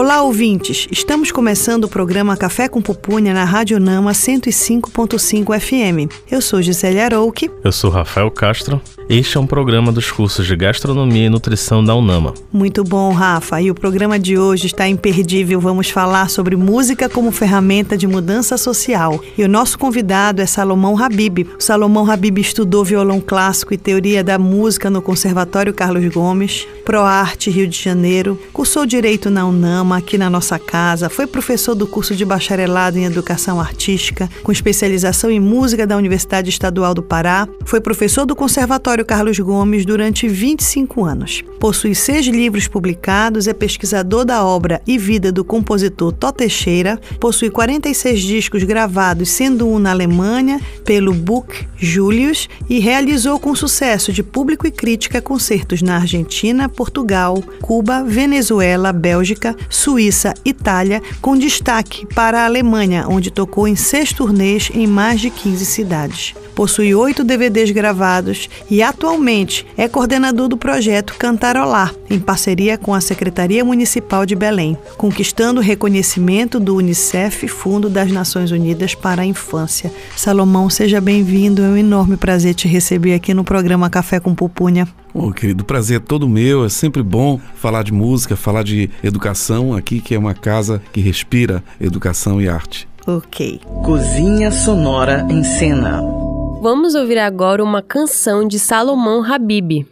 Olá, ouvintes! Estamos começando o programa Café com Pupunha na Rádio Nama 105.5 FM. Eu sou Gisele Arouque. Eu sou Rafael Castro. Este é um programa dos cursos de Gastronomia e Nutrição da UNAMA. Muito bom, Rafa. E o programa de hoje está imperdível. Vamos falar sobre música como ferramenta de mudança social. E o nosso convidado é Salomão Habib. O Salomão Habib estudou violão clássico e teoria da música no Conservatório Carlos Gomes, ProArte Rio de Janeiro, cursou Direito na UNAMA, aqui na nossa casa, foi professor do curso de bacharelado em Educação Artística, com especialização em música da Universidade Estadual do Pará, foi professor do Conservatório Carlos Gomes durante 25 anos. Possui seis livros publicados, é pesquisador da obra e vida do compositor Tó Teixeira, possui 46 discos gravados, sendo um na Alemanha pelo Book Julius e realizou com sucesso de público e crítica concertos na Argentina, Portugal, Cuba, Venezuela, Bélgica, Suíça, Itália, com destaque para a Alemanha, onde tocou em seis turnês em mais de 15 cidades. Possui oito DVDs gravados e atualmente é coordenador do projeto Cantarolar, em parceria com a Secretaria Municipal de Belém, conquistando o reconhecimento do Unicef, Fundo das Nações Unidas para a Infância. Salomão, seja bem-vindo. É um enorme prazer te receber aqui no programa Café com Pupunha. Bom, querido, prazer é todo meu. É sempre bom falar de música, falar de educação aqui, que é uma casa que respira educação e arte. Ok. Cozinha Sonora em Cena. Vamos ouvir agora uma canção de Salomão Habib.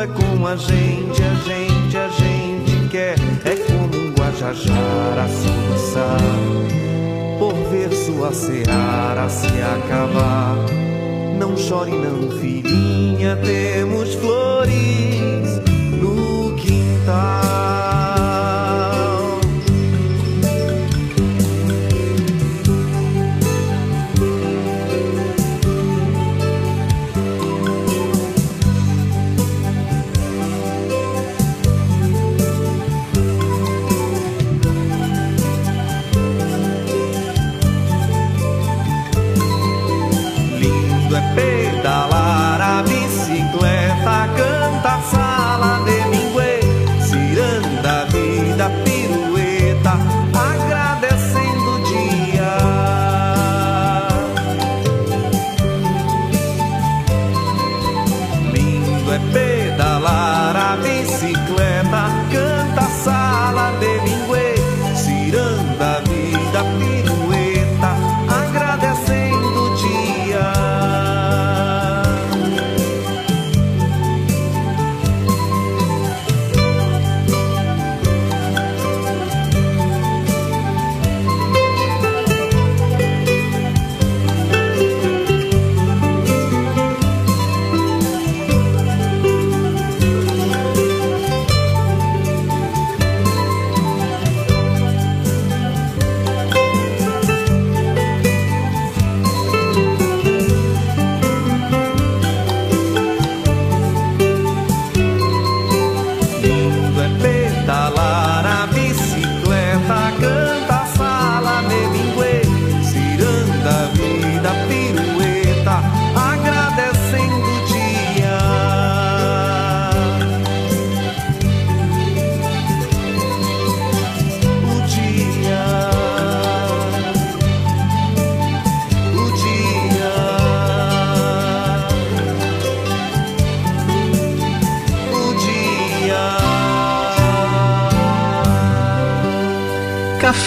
A gente, a gente, a gente quer. É como um guajajara soluçar, por ver sua seara se acabar. Não chore não, filhinha, temos flores no quintal.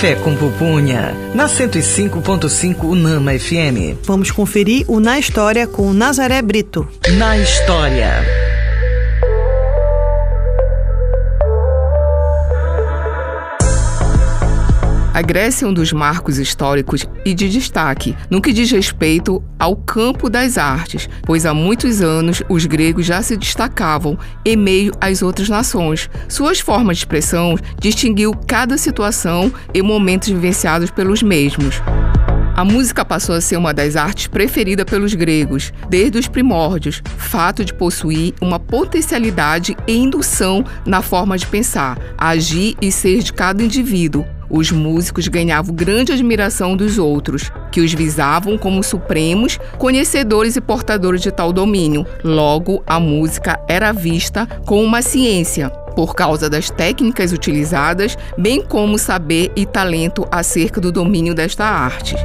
Café com Pupunha, na 105.5 Unama FM. Vamos conferir o Na História com Nazaré Brito. Na História. A Grécia é um dos marcos históricos e de destaque no que diz respeito ao campo das artes, pois há muitos anos os gregos já se destacavam em meio às outras nações. Suas formas de expressão distinguiu cada situação e momentos vivenciados pelos mesmos. A música passou a ser uma das artes preferidas pelos gregos, desde os primórdios, fato de possuir uma potencialidade e indução na forma de pensar, agir e ser de cada indivíduo, os músicos ganhavam grande admiração dos outros, que os visavam como supremos, conhecedores e portadores de tal domínio. Logo, a música era vista como uma ciência, por causa das técnicas utilizadas, bem como saber e talento acerca do domínio desta arte.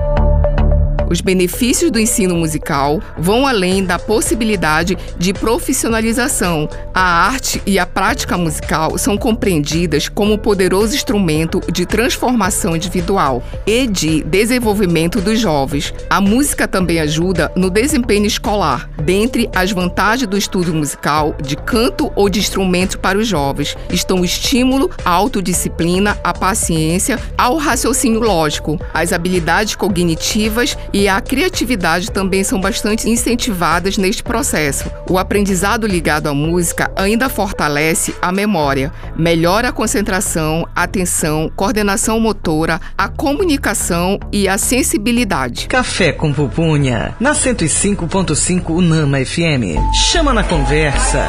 Os benefícios do ensino musical vão além da possibilidade de profissionalização. A arte e a prática musical são compreendidas como poderoso instrumento de transformação individual e de desenvolvimento dos jovens. A música também ajuda no desempenho escolar. Dentre as vantagens do estudo musical, de canto ou de instrumento para os jovens, estão o estímulo, a autodisciplina, a paciência, ao raciocínio lógico, as habilidades cognitivas e e a criatividade também são bastante incentivadas neste processo. O aprendizado ligado à música ainda fortalece a memória, melhora a concentração, atenção, coordenação motora, a comunicação e a sensibilidade. Café com pupunha, na 105.5 Unama FM. Chama na conversa.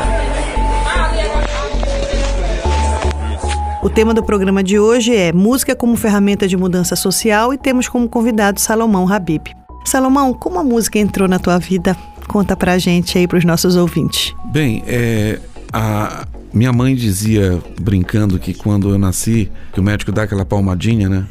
O tema do programa de hoje é Música como ferramenta de mudança social e temos como convidado Salomão Habib. Salomão, como a música entrou na tua vida? Conta pra gente aí, pros nossos ouvintes. Bem, é, a minha mãe dizia, brincando, que quando eu nasci, que o médico dá aquela palmadinha, né?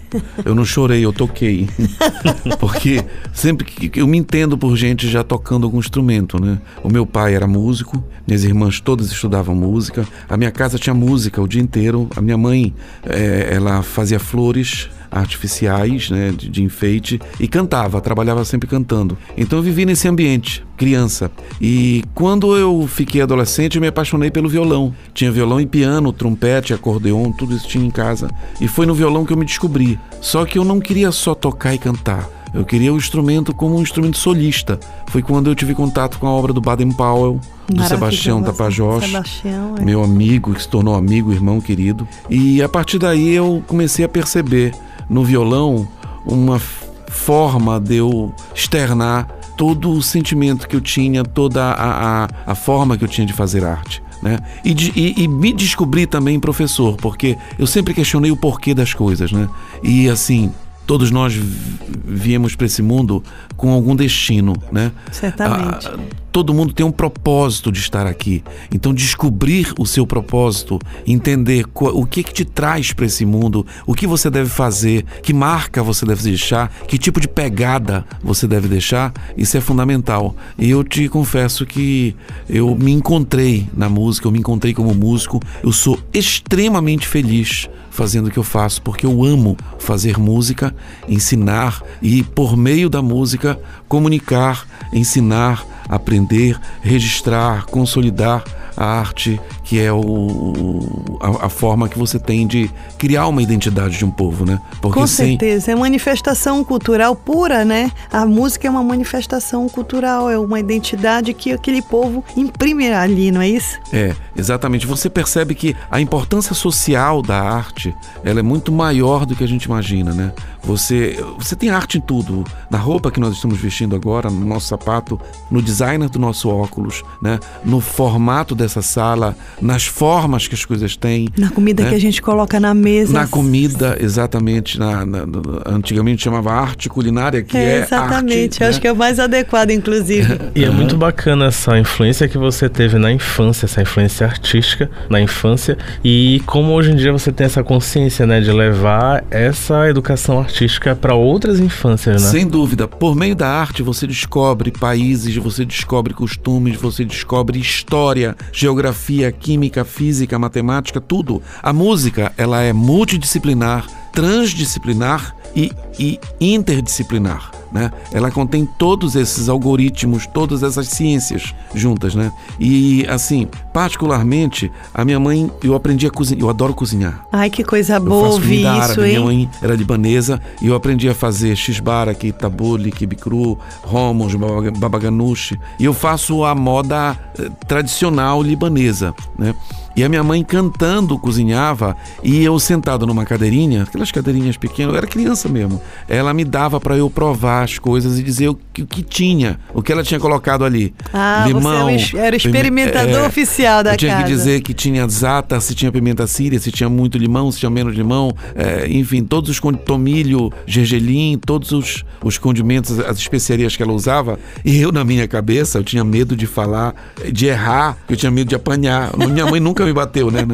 Eu não chorei, eu toquei. Porque sempre que eu me entendo por gente já tocando algum instrumento, né? O meu pai era músico, minhas irmãs todas estudavam música, a minha casa tinha música o dia inteiro, a minha mãe, é, ela fazia flores, artificiais, né, de, de, enfeite, e cantava, trabalhava sempre cantando. Então eu vivi nesse ambiente, criança. E quando eu fiquei adolescente, eu me apaixonei pelo violão. Tinha violão e piano, trompete, acordeon, tudo isso tinha em casa. E foi no violão que eu me descobri. Só que eu não queria só tocar e cantar. Eu queria o instrumento como um instrumento solista. Foi quando eu tive contato com a obra do Baden Powell, do Sebastião Tapajós, Sebastião, é. meu amigo, que se tornou amigo, irmão querido. E a partir daí eu comecei a perceber no violão uma forma de eu externar todo o sentimento que eu tinha, toda a, a, a forma que eu tinha de fazer arte. Né? E, e, e, me descobri também professor, porque eu sempre questionei o porquê das coisas, né? E assim, todos nós viemos para esse mundo com algum destino, né? Certamente. Ah, todo mundo tem um propósito de estar aqui. Então descobrir o seu propósito, entender o que que te traz para esse mundo, o que você deve fazer, que marca você deve deixar, que tipo de pegada você deve deixar, isso é fundamental. E eu te confesso que eu me encontrei na música, eu me encontrei como músico, eu sou extremamente feliz fazendo o que eu faço, porque eu amo fazer música, ensinar e, por meio da música, comunicar, ensinar, aprender, registrar, consolidar a arte, que é o, a, a, forma que você tem de criar uma identidade de um povo, né? Porque Com sem... certeza, é manifestação cultural pura, né? A música é uma manifestação cultural, é uma identidade que aquele povo imprime ali, não é isso? É, exatamente. Você percebe que a importância social da arte, ela é muito maior do que a gente imagina, né? Você, você tem arte em tudo, na roupa que nós estamos vestindo agora, no nosso sapato, no designer do nosso óculos, né? No formato dessa dessa sala, nas formas que as coisas têm. Na comida né? que a gente coloca na mesa. Na comida, exatamente. Na, na, antigamente chamava arte culinária, que é, é Exatamente, arte, acho né? que é o mais adequado, inclusive. e é muito bacana essa influência que você teve na infância, essa influência artística na infância, e como hoje em dia você tem essa consciência, né, de levar essa educação artística para outras infâncias, né? Sem dúvida. Por meio da arte você descobre países, você descobre costumes, você descobre história, geografia, química, física, matemática, tudo. A música, ela é multidisciplinar, transdisciplinar e, e interdisciplinar. Né? Ela contém todos esses algoritmos, todas essas ciências juntas, né? E assim, particularmente, a minha mãe, eu aprendi a cozinhar, eu adoro cozinhar. Ai, que coisa boa ouvir isso, árabe. hein? Minha mãe era libanesa e eu aprendi a fazer xibara, tabule, kibe cru, romos, babaganushi. E eu faço a moda eh, tradicional libanesa, né? E a minha mãe cantando cozinhava e eu sentado numa cadeirinha, aquelas cadeirinhas pequenas, eu era criança mesmo. Ela me dava para eu provar as coisas e dizer o que, o que, tinha, o que ela tinha colocado ali. Ah, Limão, você era o experimentador é, oficial da eu tinha casa. que dizer que tinha zata, se tinha pimenta síria, se tinha muito limão, se tinha menos limão, é, enfim, todos os tomilho, gergelim, todos os, os condimentos, as especiarias que ela usava. E eu, na minha cabeça, eu tinha medo de falar, de errar, eu tinha medo de apanhar. Minha mãe nunca me bateu, né?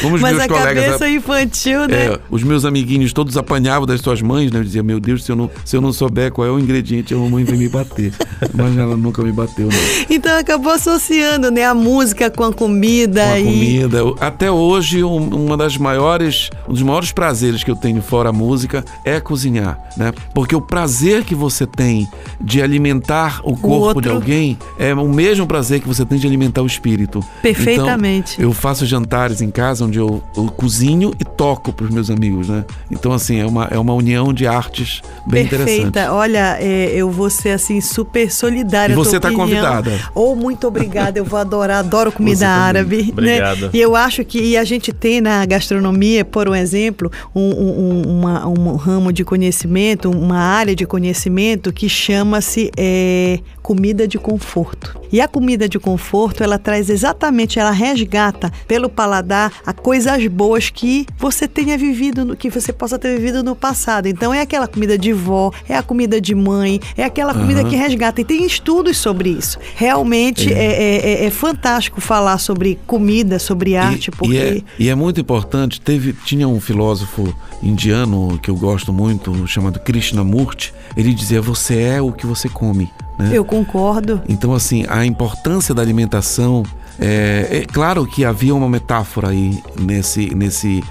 Como os Mas meus a colegas, cabeça infantil, né? É, os meus amiguinhos todos apanhavam das suas mães, né? Eu dizia, meu Deus, se eu não, se eu não souber qual é o ingrediente, a mamãe vem me bater. Mas ela nunca me bateu, não. Então acabou associando, né? A música com a comida. Com a e... comida. Até hoje, um, uma das maiores, um dos maiores prazeres que eu tenho fora a música é cozinhar, né? Porque o prazer que você tem de alimentar o corpo o de alguém é o mesmo prazer que você tem de alimentar o espírito. Perfeitamente. Então, eu faço jantares em casa onde eu, eu cozinho e toco para os meus amigos, né? Então, assim, é uma, é uma união de artes bem Perfeita. interessante. Olha, é, eu vou ser, assim, super solidária. E você está convidada. Ou oh, muito obrigada, eu vou adorar, adoro comida árabe. Obrigado. Né? E eu acho que e a gente tem na gastronomia, por um exemplo, um, um, uma, um ramo de conhecimento, uma área de conhecimento que chama-se é, comida de conforto. E a comida de conforto, ela traz exatamente, ela resgata pelo paladar a coisas boas que você tenha vivido, que você possa ter vivido no passado. Então é aquela comida de vó, é a comida de mãe, é aquela comida uhum. que resgata. E tem estudos sobre isso. Realmente é. É, é, é, fantástico falar sobre comida, sobre arte, e, porque... E é, e é muito importante, teve, tinha um filósofo indiano que eu gosto muito, chamado Krishnamurti, ele dizia, você é o que você come. Né? Eu concordo. Então, assim, a importância da alimentação é, é, claro que havia uma metáfora aí nesse, nesse,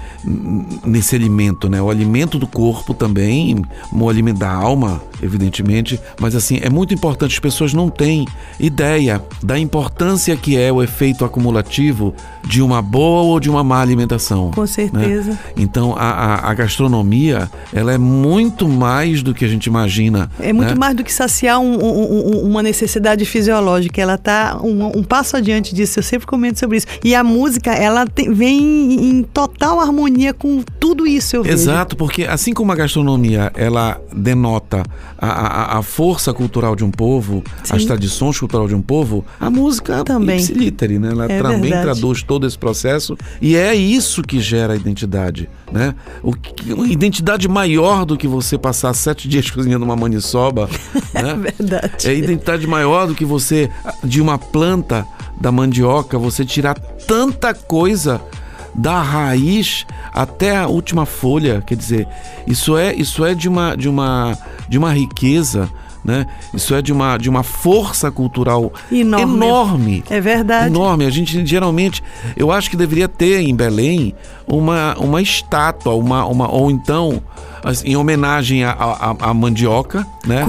nesse alimento, né? O alimento do corpo também, o alimento da alma, evidentemente, mas assim, é muito importante, as pessoas não têm ideia da importância que é o efeito acumulativo de uma boa ou de uma má alimentação. Com né? certeza. Né? Então, a, a, a, gastronomia, ela é muito mais do que a gente imagina. É muito né? mais do que saciar um, um, uma necessidade fisiológica, ela está um, um passo adiante disso eu sempre comento sobre isso. E a música, ela tem, vem em total harmonia com tudo isso, eu vejo. Exato, porque assim como a gastronomia, ela denota a, a, a força cultural de um povo, Sim. as tradições culturais de um povo, a música também. ipsiliter, né? Ela é também verdade. traduz todo esse processo e é isso que gera a identidade, né? O, uma identidade maior do que você passar sete dias cozinhando uma maniçoba, é né? verdade. É identidade maior do que você, de uma planta, da mandioca, você tirar tanta coisa da raiz até a última folha, quer dizer, isso é isso é de uma de uma de uma riqueza, né? Isso é de uma de uma força cultural enorme. enorme. É verdade. Enorme. A gente geralmente, eu acho que deveria ter em Belém uma uma estátua, uma uma ou então em homenagem à mandioca, né?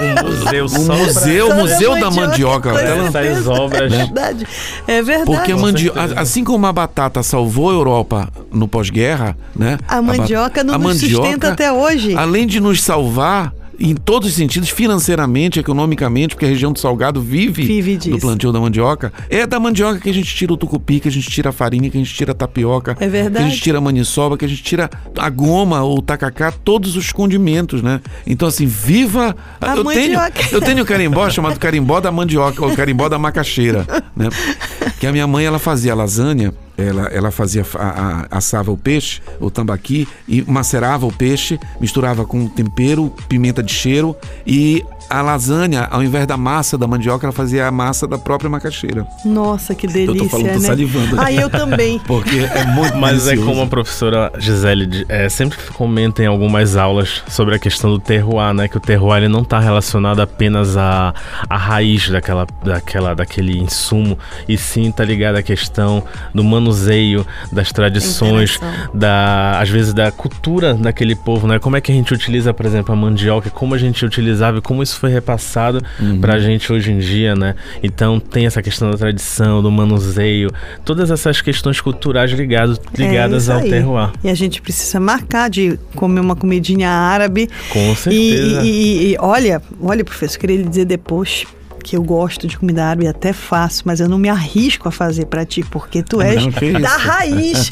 Um museu um museu, museu da mandioca. mandioca essas obras. É verdade. É verdade. Porque a mandioca, assim como a batata salvou a Europa no pós-guerra, né? A mandioca não a nos mandioca, sustenta até hoje. Além de nos salvar, em todos os sentidos, financeiramente, economicamente, porque a região do Salgado vive, vive do plantio da mandioca. É da mandioca que a gente tira o tucupi, que a gente tira a farinha, que a gente tira a tapioca, é verdade. que a gente tira a maniçoba, que a gente tira a goma ou o tacacá, todos os condimentos, né? Então, assim, viva. A eu mandioca. tenho Eu tenho carimbó chamado carimbó da mandioca, ou carimbó da macaxeira, né? Que a minha mãe, ela fazia lasanha ela, ela fazia a, a, assava o peixe, o tambaqui, e macerava o peixe, misturava com tempero, pimenta de cheiro e a lasanha, ao invés da massa da mandioca, ela fazia a massa da própria macaxeira. Nossa, que delícia, eu tô falando, tô né? salivando. Ah, eu também. Porque é muito Mas é delicioso. como a professora Gisele é, sempre comenta em algumas aulas sobre a questão do terroir, né? Que o terroir ele não está relacionado apenas à, à raiz daquela, daquela, daquele insumo, e sim está ligado à questão do manuseio, das tradições, da, às vezes da cultura daquele povo, né? Como é que a gente utiliza, por exemplo, a mandioca, como a gente utilizava e como isso foi repassado pra gente hoje em dia, né? Então tem essa questão da tradição, do manuseio, todas essas questões culturais ligadas, ligadas É ao terroir. E a gente precisa marcar de comer uma comidinha árabe. Com certeza. e- e- e olha, olha, professor, eu queria lhe dizer depois que eu gosto de comida árabe e até faço, mas eu não me arrisco a fazer pra ti, porque tu és Não, da isso. raiz.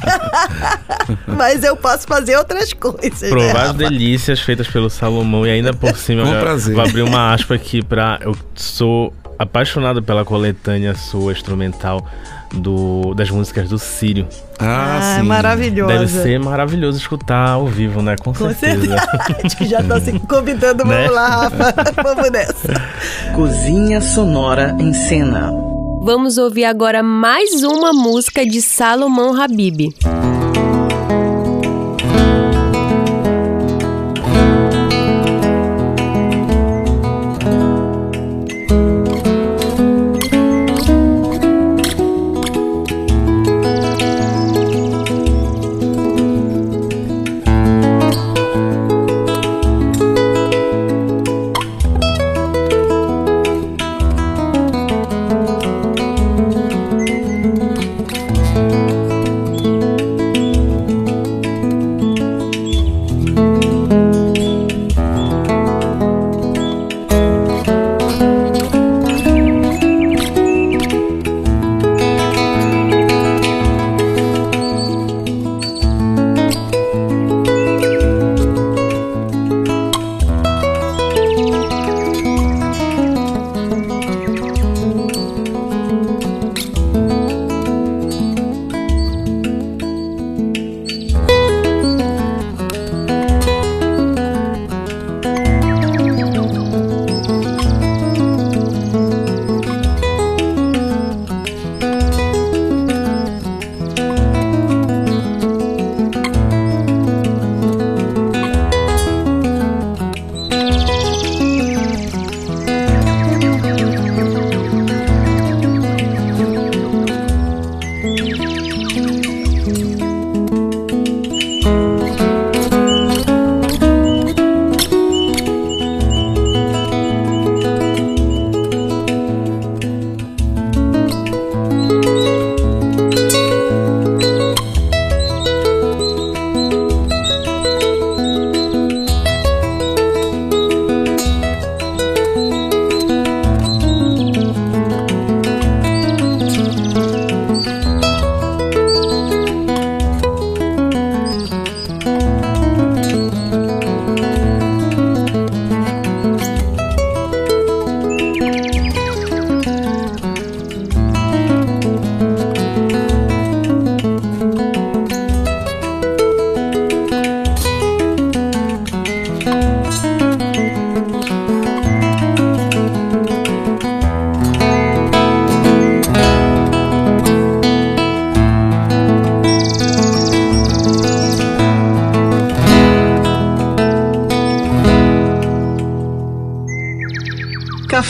mas eu posso fazer outras coisas. né, Provar as Rafa? delícias feitas pelo Salomão e ainda por cima Com eu prazer. vou abrir uma aspa aqui pra. Eu sou apaixonado pela coletânea sua instrumental do, das músicas do Sírio. Ah, Ah, é sim. maravilhosa. Deve ser maravilhoso escutar ao vivo, né? Com, Com certeza. certeza. Acho que já tá se convidando. Né? Vamos lá, Rafa. Vamos nessa. Cozinha Sonora em Cena. Vamos ouvir agora mais uma música de Salomão Habib.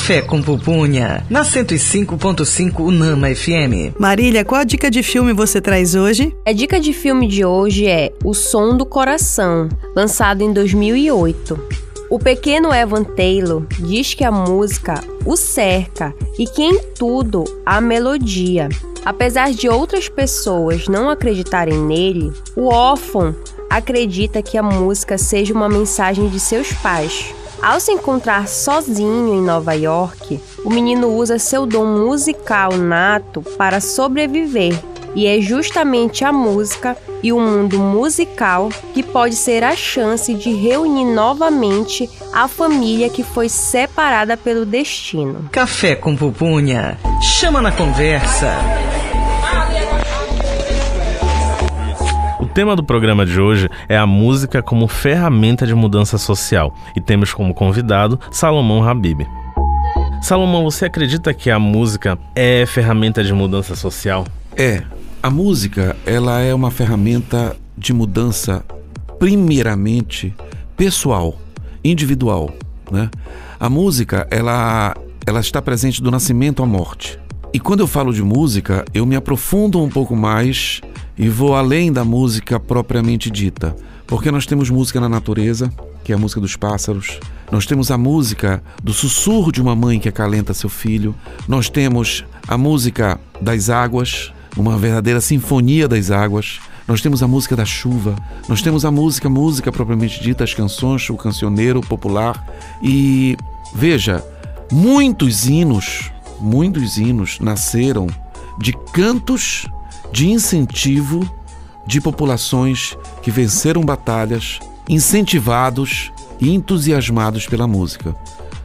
Café com Pupunha, na 105.5 Unama FM. Marília, qual a dica de filme você traz hoje? A dica de filme de hoje é O Som do Coração, lançado em 2008. O pequeno Evan Taylor diz que a música o cerca e que em tudo há melodia. Apesar de outras pessoas não acreditarem nele, o órfão acredita que a música seja uma mensagem de seus pais. Ao se encontrar sozinho em Nova York, o menino usa seu dom musical nato para sobreviver e é justamente a música e o mundo musical que pode ser a chance de reunir novamente a família que foi separada pelo destino. Café com Pupunha, chama na conversa. Tema do programa de hoje é a música como ferramenta de mudança social e temos como convidado Salomão Habib. Salomão, você acredita que a música é ferramenta de mudança social? É. A música, ela é uma ferramenta de mudança primeiramente pessoal, individual, né? A música, ela ela está presente do nascimento à morte. E quando eu falo de música, eu me aprofundo um pouco mais e vou além da música propriamente dita, porque nós temos música na natureza, que é a música dos pássaros. Nós temos a música do sussurro de uma mãe que acalenta seu filho. Nós temos a música das águas, uma verdadeira sinfonia das águas. Nós temos a música da chuva, nós temos a música, música propriamente dita, as canções, o cancioneiro popular. E veja, muitos hinos, muitos hinos nasceram de cantos de incentivo de populações que venceram batalhas, incentivados e entusiasmados pela música.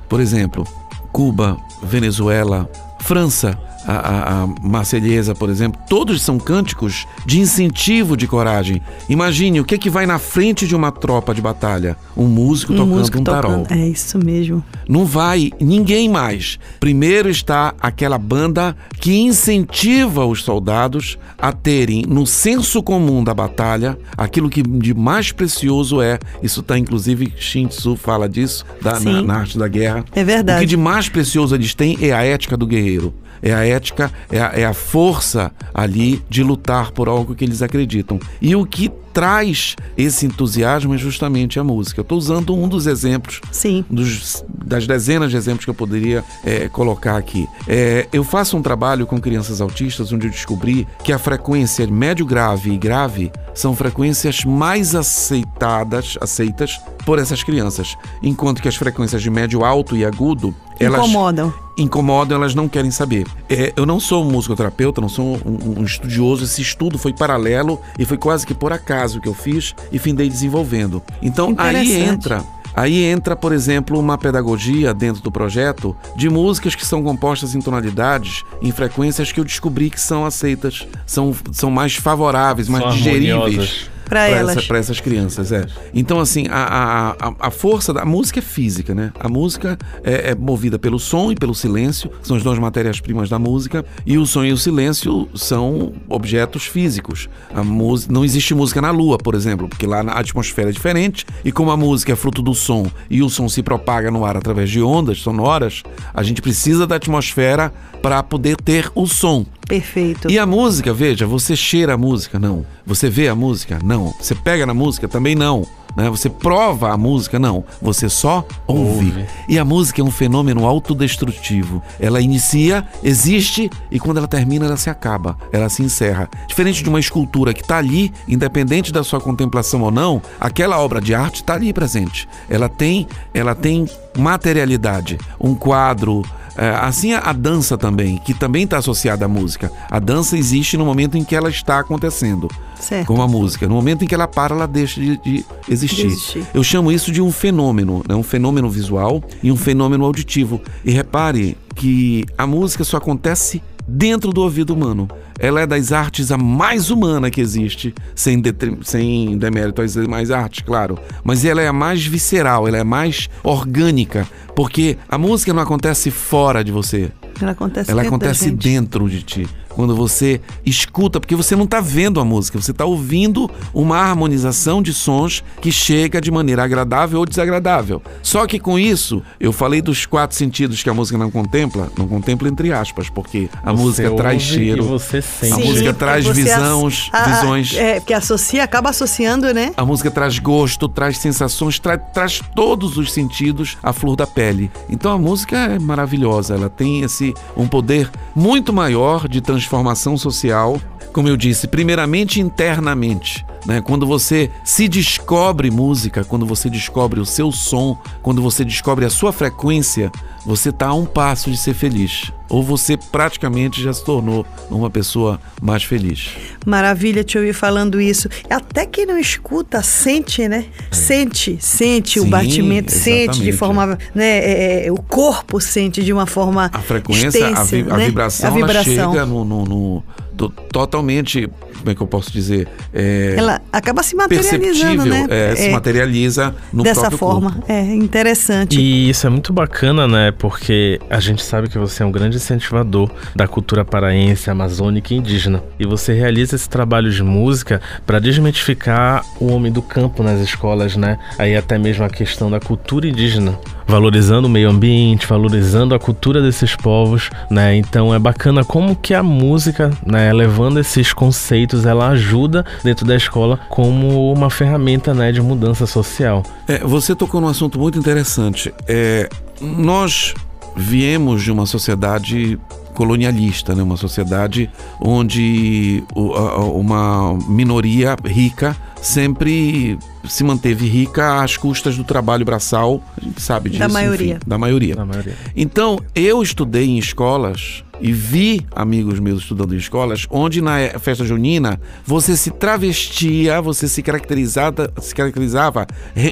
Por exemplo, Cuba, Venezuela, França, a, a, Marselhesa, por exemplo, todos são cânticos de incentivo de coragem. Imagine o que, é que vai na frente de uma tropa de batalha: um músico Um tocando músico um tarol. tocando. É isso mesmo. Não vai ninguém mais. Primeiro está aquela banda que incentiva os soldados a terem no senso comum da batalha aquilo que de mais precioso é. Isso está inclusive Shin Tzu fala disso da, na, na arte da guerra. É verdade. O que de mais precioso eles têm é a ética do guerreiro. É a ética, é a, é a força ali de lutar por algo que eles acreditam. E o que traz esse entusiasmo é justamente a música. Eu estou usando um dos exemplos Sim. dos- das dezenas de exemplos que eu poderia é, colocar aqui. É, eu faço um trabalho com crianças autistas onde eu descobri que a frequência médio grave e grave são frequências mais aceitadas, aceitas por essas crianças, enquanto que as frequências de médio alto e agudo elas Incomodam. incomodam, elas não querem saber. É, eu não sou um musicoterapeuta, não sou um, um estudioso. Esse estudo foi paralelo e foi quase que por acaso que eu fiz e findei desenvolvendo. Então aí entra. Aí entra, por exemplo, uma pedagogia dentro do projeto de músicas que são compostas em tonalidades, em frequências que eu descobri que são aceitas, são, são mais favoráveis, mais São digeríveis Pra elas. essa- pra essas crianças, é. Então, assim, a, a, a, força da música é física, né? A música é, é movida pelo som e pelo silêncio, são as duas matérias-primas da música, e o som e o silêncio são objetos físicos. A música, não existe música na Lua, por exemplo, porque lá a atmosfera é diferente, e como a música é fruto do som e o som se propaga no ar através de ondas sonoras, a gente precisa da atmosfera para poder ter o som. Perfeito. E a música, veja, você cheira a música? Não. Você vê a música? Não. Você pega na música? Também não. Né? Você prova a música? Não. Você só ouve. Ouve. E a música é um fenômeno autodestrutivo. Ela inicia, existe e quando ela termina, ela se acaba. Ela se encerra. Diferente de uma escultura que está ali, independente da sua contemplação ou não, aquela obra de arte está ali presente. Ela tem, ela tem materialidade. Um quadro, é, assim a, a dança também, que também está associada à música. A dança existe no momento em que ela está acontecendo, Certo. como a música. No momento em que ela para, ela deixa de, de existir. De existir. Eu chamo isso de um fenômeno, né? um fenômeno visual e um fenômeno auditivo. E repare que a música só acontece dentro do ouvido humano. Ela é das artes a mais humana que existe, sem, detri- sem demérito às demais artes, claro. Mas ela é a mais visceral, ela é a mais orgânica, porque a música não acontece fora de você, Ela acontece ela dentro acontece dentro de ti. Quando você escuta, porque você não está vendo a música, você está ouvindo uma harmonização de sons que chega de maneira agradável ou desagradável. Só que com isso, eu falei dos quatro sentidos que a música não contempla, não contempla entre aspas, porque a Você música traz cheiro. Você sente. A música traz visões- a- a- visões. É, porque associa, acaba associando, né? A música traz gosto, traz sensações, tra- traz todos os sentidos à flor da pele. Então a música é maravilhosa, ela tem esse um poder muito maior de transformação social. Como eu disse, primeiramente internamente, né? Quando você se descobre música, quando você descobre o seu som, quando você descobre a sua frequência, você está a um passo de ser feliz. Ou você praticamente já se tornou uma pessoa mais feliz. Maravilha te ouvir falando isso. Até quem não escuta, sente, né? Sente, sente o Sim, batimento, sente de forma. Né, é, é, o corpo sente de uma forma. A frequência, a, extensa, vi- a né? vibração, A ela vibração. chega no, no- no- to- totalmente, como é que eu posso dizer? É, Ela acaba se materializando, perceptível, né? é, se materializa no dessa próprio forma. corpo. É interessante. E isso é muito bacana, né? Porque a gente sabe que você é um grande incentivador da cultura paraense, amazônica e indígena. E você realiza esse trabalho de música para desmitificar o homem do campo nas escolas, né? Aí até mesmo a questão da cultura indígena, valorizando o meio ambiente, valorizando a cultura desses povos, né? Então é bacana como que a música, né, levando esses conceitos, ela ajuda dentro da escola como uma ferramenta, né, de mudança social. É, você tocou num assunto muito interessante. É, nós viemos de uma sociedade colonialista, né? uma sociedade onde uma minoria rica sempre se manteve rica às custas do trabalho braçal, a gente sabe disso. Da enfim, maioria. da maioria. Na maioria. Então, eu estudei em escolas e vi amigos meus estudando em escolas onde na festa junina você se travestia, você se caracterizava, se caracterizava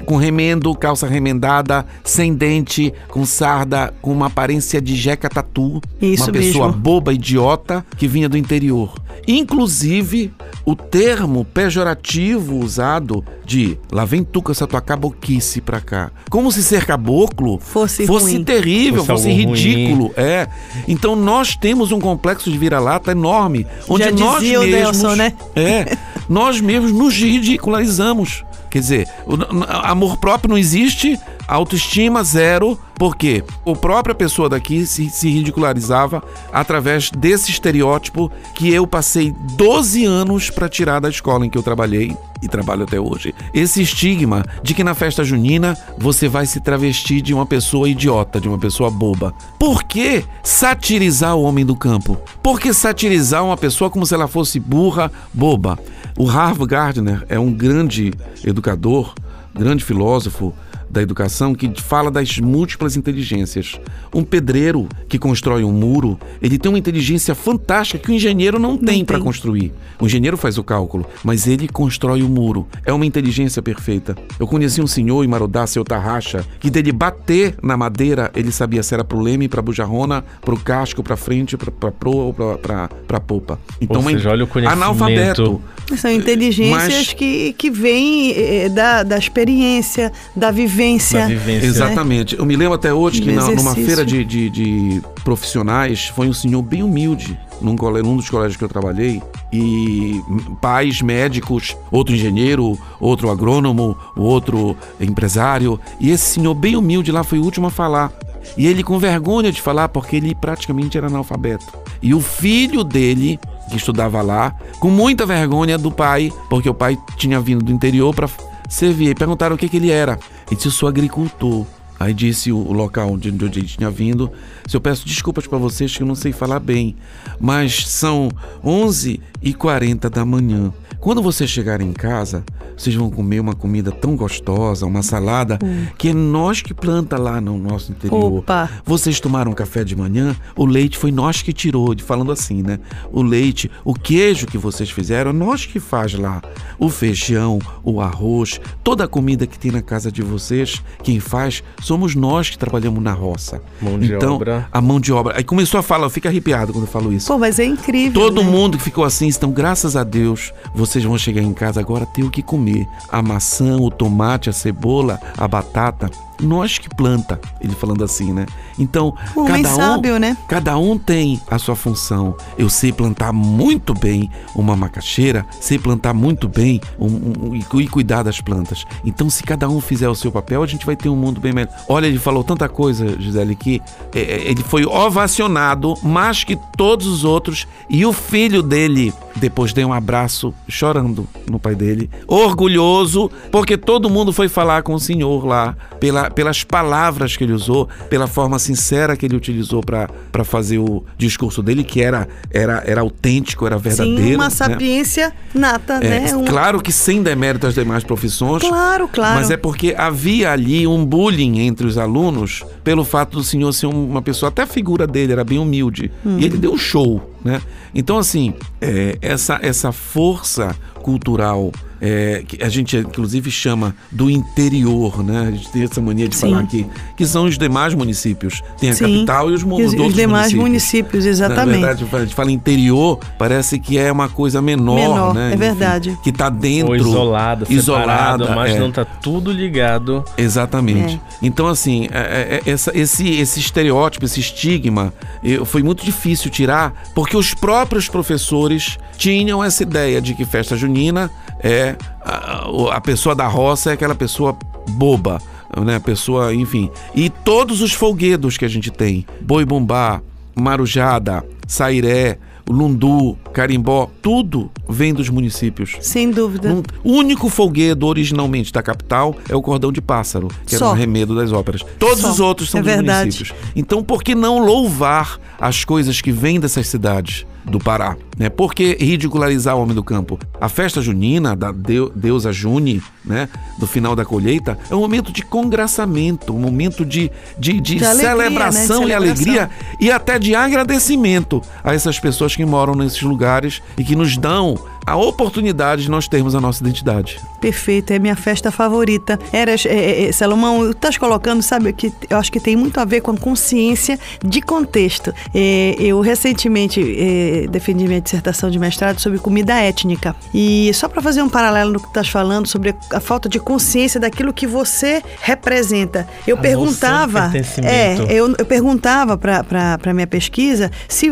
com remendo, calça remendada, sem dente, com sarda, com uma aparência de jeca tatu, Isso uma pessoa mesmo. boba, idiota, que vinha do interior. Inclusive, o termo pejorativo usado de lá vem tu com essa tua caboquice pra cá. Como se ser caboclo Fosse fosse ruim. terrível, Fosse fosse, algo ruim. ridículo. É. Então nós temos um complexo de vira-lata enorme. Onde Já nós dizia o mesmos. Nelson, né? É. nós mesmos nos ridicularizamos. Quer dizer, o amor próprio não existe, autoestima zero, porque a própria pessoa daqui se, se ridicularizava através desse estereótipo que eu passei 12 anos para tirar da escola em que eu trabalhei e trabalho até hoje. Esse estigma de que na festa junina você vai se travestir de uma pessoa idiota, de uma pessoa boba. Por que satirizar o homem do campo? Por que satirizar uma pessoa como se ela fosse burra, boba? O Harvard Gardner é um grande educador, grande filósofo da educação que fala das múltiplas inteligências. Um pedreiro que constrói um muro, ele tem uma inteligência fantástica que o engenheiro não tem para construir. O engenheiro faz o cálculo, mas ele constrói o muro. É uma inteligência perfeita. Eu conheci um senhor em Marudá, seu Tarraxa, que dele bater na madeira, ele sabia se era pro leme, pra bujarrona, pro casco, pra frente, pra, pra proa ou pra, pra, pra popa. Então, Ou seja, olha o conhecimento. analfabeto. São inteligências Mas- que, que vêm eh, da, da experiência, da vivência. Da vivência. Exatamente. Eu me lembro até hoje que na- numa feira de, de- de profissionais foi um senhor bem humilde. Num, num dos colégios que eu trabalhei, e pais médicos, outro engenheiro, outro agrônomo, outro empresário. E esse senhor bem humilde lá foi o último a falar. E ele com vergonha de falar porque ele praticamente era analfabeto. E o filho dele, que estudava lá, com muita vergonha do pai, porque o pai tinha vindo do interior para servir. E perguntaram o que, que ele era. Ele disse: Eu sou agricultor. Aí disse o local de onde ele tinha vindo: Se eu peço desculpas para vocês que eu não sei falar bem, mas são 11h40 da manhã. Quando vocês chegarem em casa, vocês vão comer uma comida tão gostosa, uma salada, que é nós que planta lá no nosso interior. Opa. Vocês tomaram café de manhã, o leite foi nós que tirou, de falando assim, né? O leite, o queijo que vocês fizeram, nós que faz lá. O feijão, o arroz, toda a comida que tem na casa de vocês, quem faz somos nós que trabalhamos na roça. Mão de então, obra. a mão de obra. Aí começou a falar, eu fico arrepiado quando eu falo isso. Pô, mas é incrível. Todo né? mundo que ficou assim, então, graças a Deus, vocês vão chegar em casa agora ter o que comer. A maçã, o tomate, a cebola, a batata. Nós que planta, ele falando assim, né? Então, O cada um, sábio, né? cada um tem a sua função. Eu sei plantar muito bem uma macaxeira, sei plantar muito bem um- um- e e cuidar das plantas. Então, se cada um fizer o seu papel, a gente vai ter um mundo bem melhor. Olha, ele falou tanta coisa, Gisele, que é, é, ele foi ovacionado mais que todos os outros e o filho dele depois deu um abraço chorando no pai dele, orgulhoso, porque todo mundo foi falar com o senhor lá, pela, pelas palavras que ele usou, pela forma sincera que ele utilizou para fazer o discurso dele, que era, era, era autêntico, era verdadeiro. Sim, uma né? sapiência nata, É, né? Um- Claro que sem demérito às demais profissões. Claro, claro. Mas é porque havia ali um bullying entre os alunos pelo fato do senhor ser um- uma pessoa, até a figura dele era bem humilde. E ele deu um show, né? Então, assim, é, essa, essa força cultural é, que a gente inclusive chama do interior, né? A gente tem essa mania de Sim. falar aqui, que são os demais municípios. Tem a Sim. capital e os, os, outros os demais municípios. municípios, exatamente. Na verdade, a gente fala interior, parece que é uma coisa menor, Menor, né? é verdade. que está dentro. Ou isolada, isolada, separado, mas é. não tá tudo ligado. Exatamente. É. Então, assim, é- é- essa- esse, esse estereótipo, esse estigma, eu- foi muito difícil tirar, porque os próprios professores tinham essa ideia de que festa junina é a, a pessoa da roça é aquela pessoa boba, né? A pessoa, enfim. E todos os folguedos que a gente tem, boi bumbá, marujada, sairé, lundu, carimbó, tudo vem dos municípios. Sem dúvida. Um- o único folguedo originalmente da capital é o Cordão de Pássaro, que Só. era um remedo das óperas. Todos Só. os outros são É dos verdade. municípios. Então, por que não louvar as coisas que vêm dessas cidades do Pará? Né? Por que ridicularizar o homem do campo? A festa junina, da deu- deusa Juni, né? do final da colheita, é um momento de congraçamento, um momento de, de, de De alegria, celebração né? De e alegria e até de agradecimento a essas pessoas que moram nesses lugares e que nos dão a oportunidade de nós termos a nossa identidade. Perfeito, é minha festa favorita. Eras, é, é, é, Salomão, estás colocando, sabe, que eu acho que tem muito a ver com a consciência de contexto. É, eu recentemente é, defendi minha dissertação de mestrado sobre comida étnica. E só para fazer um paralelo no que estás falando sobre a falta de consciência daquilo que você representa. Eu A perguntava. É, eu, eu perguntava para minha pesquisa se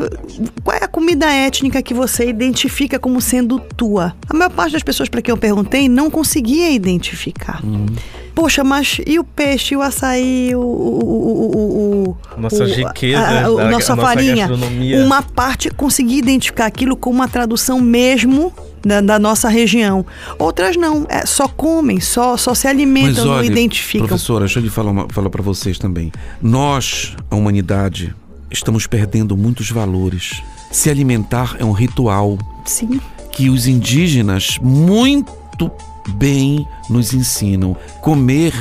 qual é a comida étnica que você identifica como sendo tua. A maior parte das pessoas para quem eu perguntei não conseguia identificar. Poxa, mas e o peixe, e o açaí, o. o, o, o, Nossas o- riquezas a, a, da- a nossa a nossa farinha. gastronomia. Uma parte conseguia identificar aquilo com uma tradução mesmo. Da, da nossa região. Outras não, é, só comem, só, só se alimentam, não identificam. professora, deixa eu lhe falar, uma, falar para vocês também. Nós, a humanidade, estamos perdendo muitos valores. Se alimentar é um ritual Sim. Que os indígenas muito bem nos ensinam. Comer,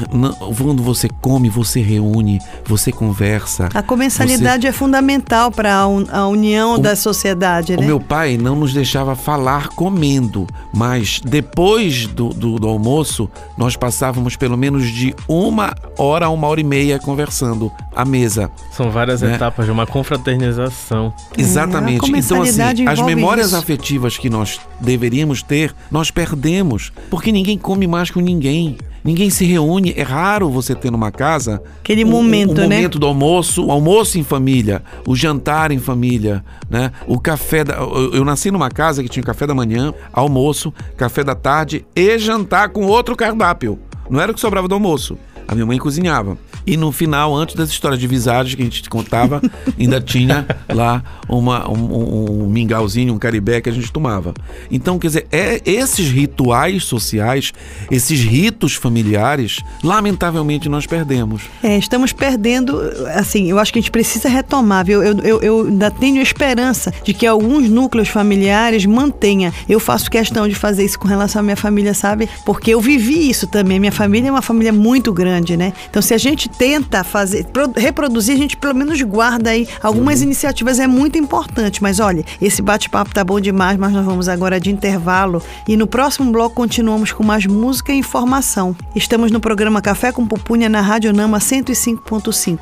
quando você come, você reúne, você conversa. A comensalidade é fundamental para a, un- a união da sociedade, O né? meu pai não nos deixava falar comendo, mas depois do, do, do almoço, nós passávamos pelo menos de uma hora a uma hora e meia conversando à mesa. São várias Né? etapas de uma confraternização. Exatamente. a então, assim, as memórias isso. afetivas que nós deveríamos ter, nós perdemos. Porque ninguém come mais com ninguém. Ninguém se reúne. É raro você ter numa casa Aquele o- o- momento, o, né? momento do almoço, o almoço em família, o jantar em família, né? O café da, eu, eu nasci numa casa que tinha café da manhã, almoço, café da tarde e jantar com outro cardápio. Não era o que sobrava do almoço. A minha mãe cozinhava. E no final, antes das histórias de visagens que a gente te contava, ainda tinha lá uma, um, um- um mingauzinho, um caribé que a gente tomava. Então, quer dizer, é, esses rituais sociais, esses ritos familiares, lamentavelmente nós perdemos. É, estamos perdendo, assim, eu acho que a gente precisa retomar, viu? Eu, eu, eu ainda tenho esperança de que alguns núcleos familiares mantenha. Eu faço questão de fazer isso com relação à minha família, sabe? Porque eu vivi isso também. Minha família é uma família muito grande, né? Então, se a gente tenta fazer, pro- reproduzir, a gente pelo menos guarda aí algumas iniciativas, é muito importante. Mas olha, esse bate-papo tá bom demais, mas nós vamos agora de intervalo e no próximo bloco continuamos com mais música e informação. Estamos no programa Café com Pupunha na Rádio Nama 105.5.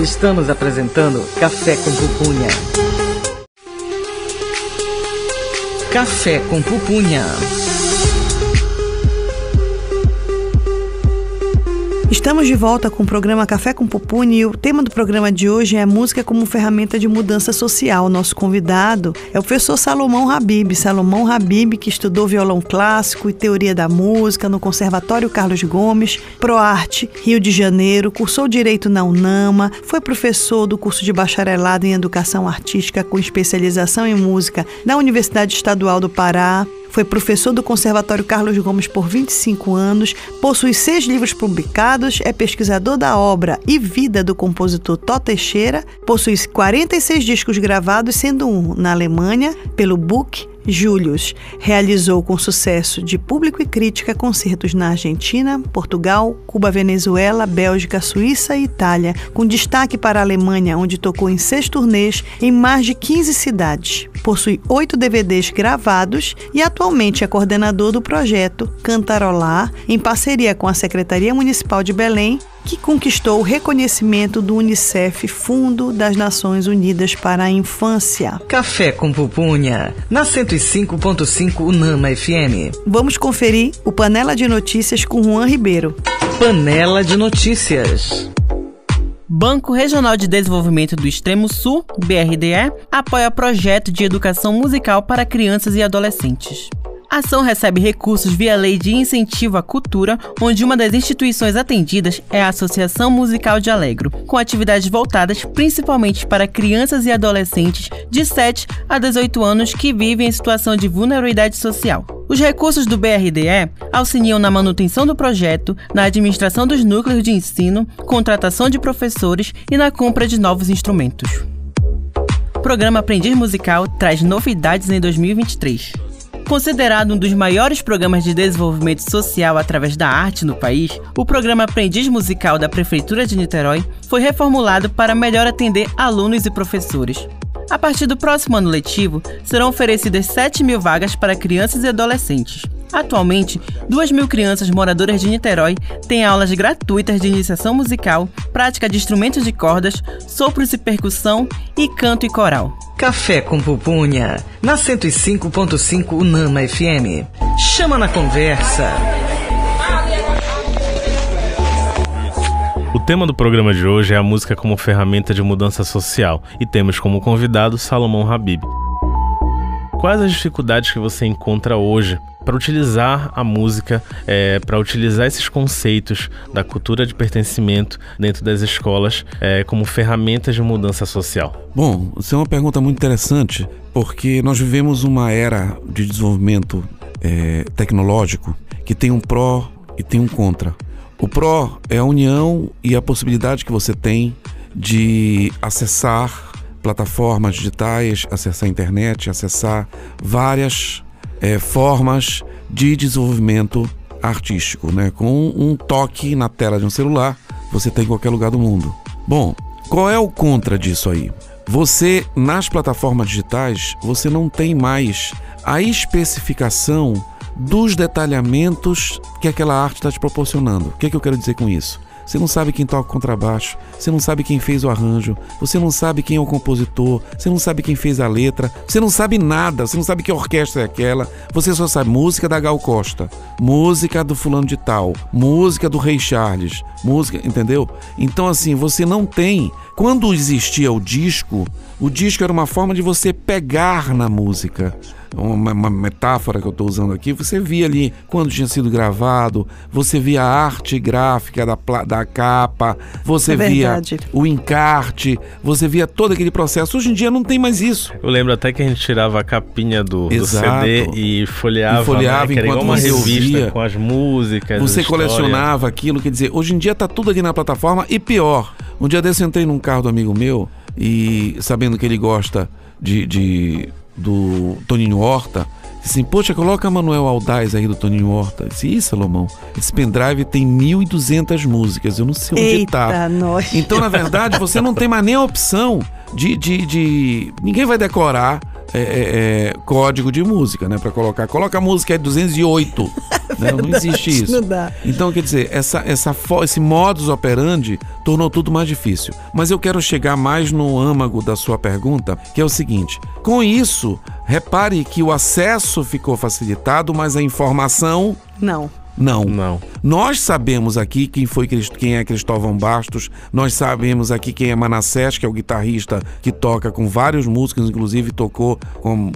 Estamos apresentando Café com Pupunha. Café com Pupunha. Estamos de volta com o programa Café com Pupunha e o tema do programa de hoje é música como ferramenta de mudança social. Nosso convidado é o professor Salomão Habib. Salomão Habib, que estudou violão clássico e teoria da música no Conservatório Carlos Gomes, ProArte, Rio de Janeiro, cursou Direito na UNAMA, foi professor do curso de bacharelado em Educação Artística com especialização em música na Universidade Estadual do Pará, foi professor do Conservatório Carlos Gomes por 25 anos, possui seis livros publicados, é pesquisador da obra e vida do compositor Tó Teixeira, possui 46 discos gravados, sendo um na Alemanha, pelo Book Julius. Realizou com sucesso de público e crítica concertos na Argentina, Portugal, Cuba, Venezuela, Bélgica, Suíça e Itália, com destaque para a Alemanha, onde tocou em seis turnês em mais de 15 cidades. possui oito DVDs gravados e atualmente é coordenador do projeto Cantarolar, em parceria com a Secretaria Municipal de Belém, que conquistou o reconhecimento do Unicef, Fundo das Nações Unidas para a Infância. Café com Pupunha, na 105.5 Unama FM. Vamos conferir o Panela de Notícias com Juan Ribeiro. Panela de Notícias. Banco Regional de Desenvolvimento do Extremo Sul, BRDE, apoia projeto de educação musical para crianças e adolescentes. A ação recebe recursos via Lei de Incentivo à Cultura, onde uma das instituições atendidas é a Associação Musical de Alegro, com atividades voltadas principalmente para crianças e adolescentes de 7 a 18 anos que vivem em situação de vulnerabilidade social. Os recursos do BRDE auxiliam na manutenção do projeto, na administração dos núcleos de ensino, contratação de professores e na compra de novos instrumentos. O programa Aprendiz Musical traz novidades em 2023. Considerado um dos maiores programas de desenvolvimento social através da arte no país, o programa Aprendiz Musical da Prefeitura de Niterói foi reformulado para melhor atender alunos e professores. A partir do próximo ano letivo, serão oferecidas 7 mil vagas para crianças e adolescentes. Atualmente, 2 mil crianças moradoras de Niterói têm aulas gratuitas de iniciação musical, prática de instrumentos de cordas, sopros e percussão e canto e coral. Café com Pupunha, na 105.5 Unama FM. Chama na conversa. O tema do programa de hoje é a música como ferramenta de mudança social e temos como convidado Salomão Habib. Quais as dificuldades que você encontra hoje para utilizar a música, é, para utilizar esses conceitos da cultura de pertencimento dentro das escolas é, como ferramentas de mudança social? Bom, isso é uma pergunta muito interessante, porque nós vivemos uma era de desenvolvimento é, tecnológico que tem um pró e tem um contra. O pró é a união e a possibilidade que você tem de acessar plataformas digitais, acessar a internet, acessar várias é, formas de desenvolvimento artístico, né? Com um toque na tela de um celular, você tem em qualquer lugar do mundo. Bom, qual é o contra disso aí? Você nas plataformas digitais, você não tem mais a especificação dos detalhamentos que aquela arte está te proporcionando. O que, é que eu quero dizer com isso? Você não sabe quem toca contrabaixo, você não sabe quem fez o arranjo, você não sabe quem é o compositor, você não sabe quem fez a letra, você não sabe nada, você não sabe que orquestra é aquela, você só sabe música da Gal Costa, música do fulano de tal, música do Rei Charles, música, entendeu? Então assim, você não tem. Quando existia o disco, o disco era uma forma de você pegar na música uma, uma metáfora que eu estou usando aqui, você via ali quando tinha sido gravado, você via a arte gráfica da, da capa, você é via o encarte, você via todo aquele processo. Hoje em dia não tem mais isso. Eu lembro até que a gente tirava a capinha do, do CD e folheava, e folheava né, enquanto uma revista ouvia. com as músicas. Você colecionava aquilo, quer dizer, hoje em dia está tudo ali na plataforma e pior. Um dia desse eu entrei num carro do amigo meu e sabendo que ele gosta de, de do Toninho Horta. Assim, poxa, coloca Manuel Aldaz aí do Toninho Horta. Disse, Ih, Salomão, esse pendrive tem 1.200 músicas, eu não sei onde Eita, tá. Nós. Então, na verdade, você não tem mais nem a opção de, de, de... Ninguém vai decorar é, é, é, código de música, né? Para colocar. Coloca a música é 208. né? Não existe isso. Não dá. Então, quer dizer, essa, essa, esse modus operandi tornou tudo mais difícil. Mas eu quero chegar mais no âmago da sua pergunta, que é o seguinte: com isso, repare que o acesso ficou facilitado, mas a informação. Não. Não. Não. Nós sabemos aqui quem foi quem é Cristóvão Bastos, nós sabemos aqui quem é Manassés, que é o guitarrista que toca com vários músicos, inclusive tocou com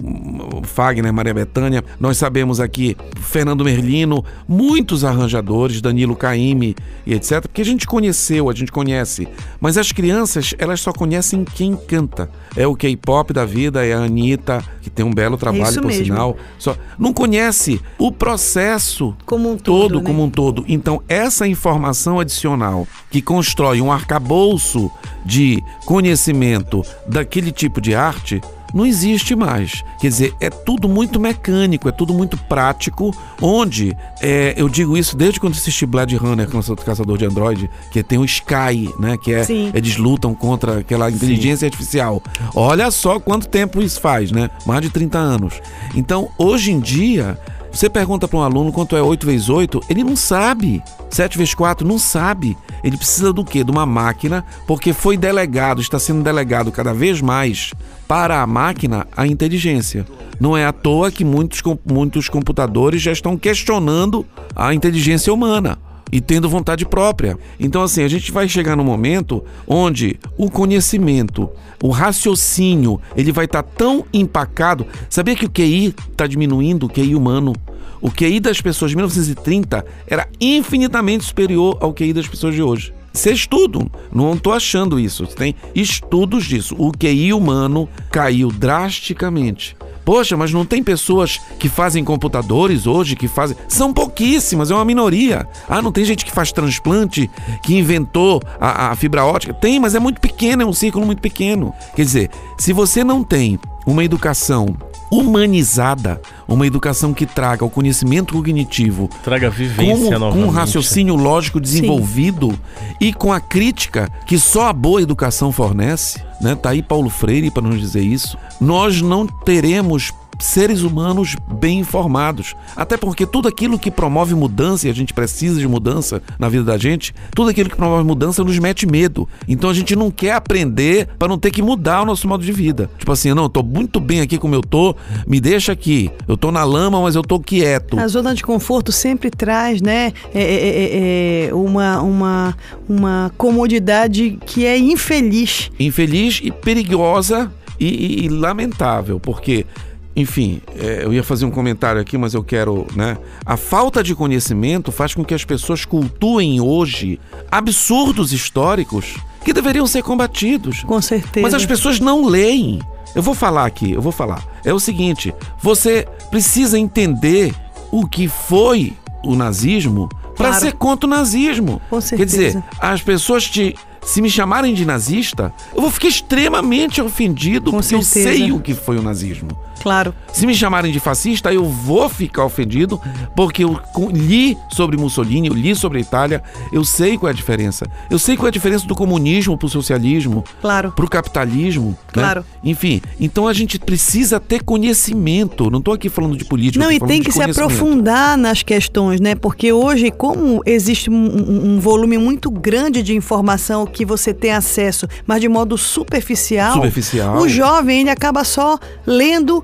Fagner, Maria Bethânia. Nós sabemos aqui Fernando Merlino, muitos arranjadores, Danilo Caime e etc, porque a gente conheceu, a gente conhece. Mas as crianças, elas só conhecem quem canta. É o K-pop da vida, é a Anitta, que tem um belo trabalho, por mesmo. sinal. Só não conhece o processo Como um todo, todo né? como um todo. Então, essa informação adicional que constrói um arcabouço de conhecimento daquele tipo de arte não existe mais. Quer dizer, é tudo muito mecânico, é tudo muito prático, onde é, eu digo isso desde quando assisti Blade Runner, que é o caçador de Android, que tem o Sky, né? Que é Sim. eles lutam contra aquela inteligência artificial. Olha só quanto tempo isso faz, né? Mais de 30 anos. Então, hoje em dia, você pergunta para um aluno quanto é 8 vezes 8, ele não sabe. 7 vezes 4 não sabe. Ele precisa do quê? De uma máquina, porque foi delegado, está sendo delegado cada vez mais para a máquina a inteligência. Não é à toa que muitos, muitos computadores já estão questionando a inteligência humana e tendo vontade própria. Então, assim, a gente vai chegar num momento onde o conhecimento, o raciocínio, ele vai estar tão empacado. Sabia que o QI está diminuindo, o QI humano? O QI das pessoas de 1930 era infinitamente superior ao QI das pessoas de hoje. Isso é estudo, não estou achando isso. Tem estudos disso. O QI humano caiu drasticamente. Poxa, mas não tem pessoas que fazem computadores hoje, que fazem. São pouquíssimas, é uma minoria. Ah, não tem gente que faz transplante, que inventou a, a fibra ótica? Tem, mas é muito pequeno, é um círculo muito pequeno. Quer dizer, se você não tem uma educação humanizada, uma educação que traga o conhecimento cognitivo Traga vivência como, com novamente. um raciocínio lógico desenvolvido e com a crítica que só a boa educação fornece, né? Tá aí Paulo Freire para nos dizer isso. Nós não teremos seres humanos bem informados. Até porque tudo aquilo que promove mudança, e a gente precisa de mudança na vida da gente, tudo aquilo que promove mudança nos mete medo. Então a gente não quer aprender para não ter que mudar o nosso modo de vida. Tipo assim, não, eu tô muito bem aqui como eu tô, me deixa aqui. Eu tô na lama, mas eu tô quieto. A zona de conforto sempre traz, né, é, é, é, é, uma, uma, uma comodidade que é infeliz. infeliz e perigosa e, e- e lamentável, porque, enfim, é, eu ia fazer um comentário aqui, mas eu quero, né? A falta de conhecimento faz com que as pessoas cultuem hoje absurdos históricos que deveriam ser combatidos. Com certeza. Mas as pessoas não leem. Eu vou falar aqui, eu vou falar. É o seguinte: você precisa entender o que foi o nazismo para Claro. ser contra o nazismo. Com Quer dizer, certeza. as pessoas te. Se me chamarem de nazista, eu vou ficar extremamente ofendido Com porque certeza. eu sei o que foi o nazismo. Claro. Se me chamarem de fascista, eu vou ficar ofendido porque eu li sobre Mussolini, eu li sobre a Itália, eu sei qual é a diferença. Eu sei qual é a diferença do comunismo pro socialismo, Claro. pro capitalismo. né? Claro. Enfim, então a gente precisa ter conhecimento. Não tô aqui falando de política. Não, e tem que se aprofundar nas questões, né? Porque hoje, como existe um, um- um volume muito grande de informação que você tem acesso, mas de modo superficial, Superficial. o jovem ele acaba só lendo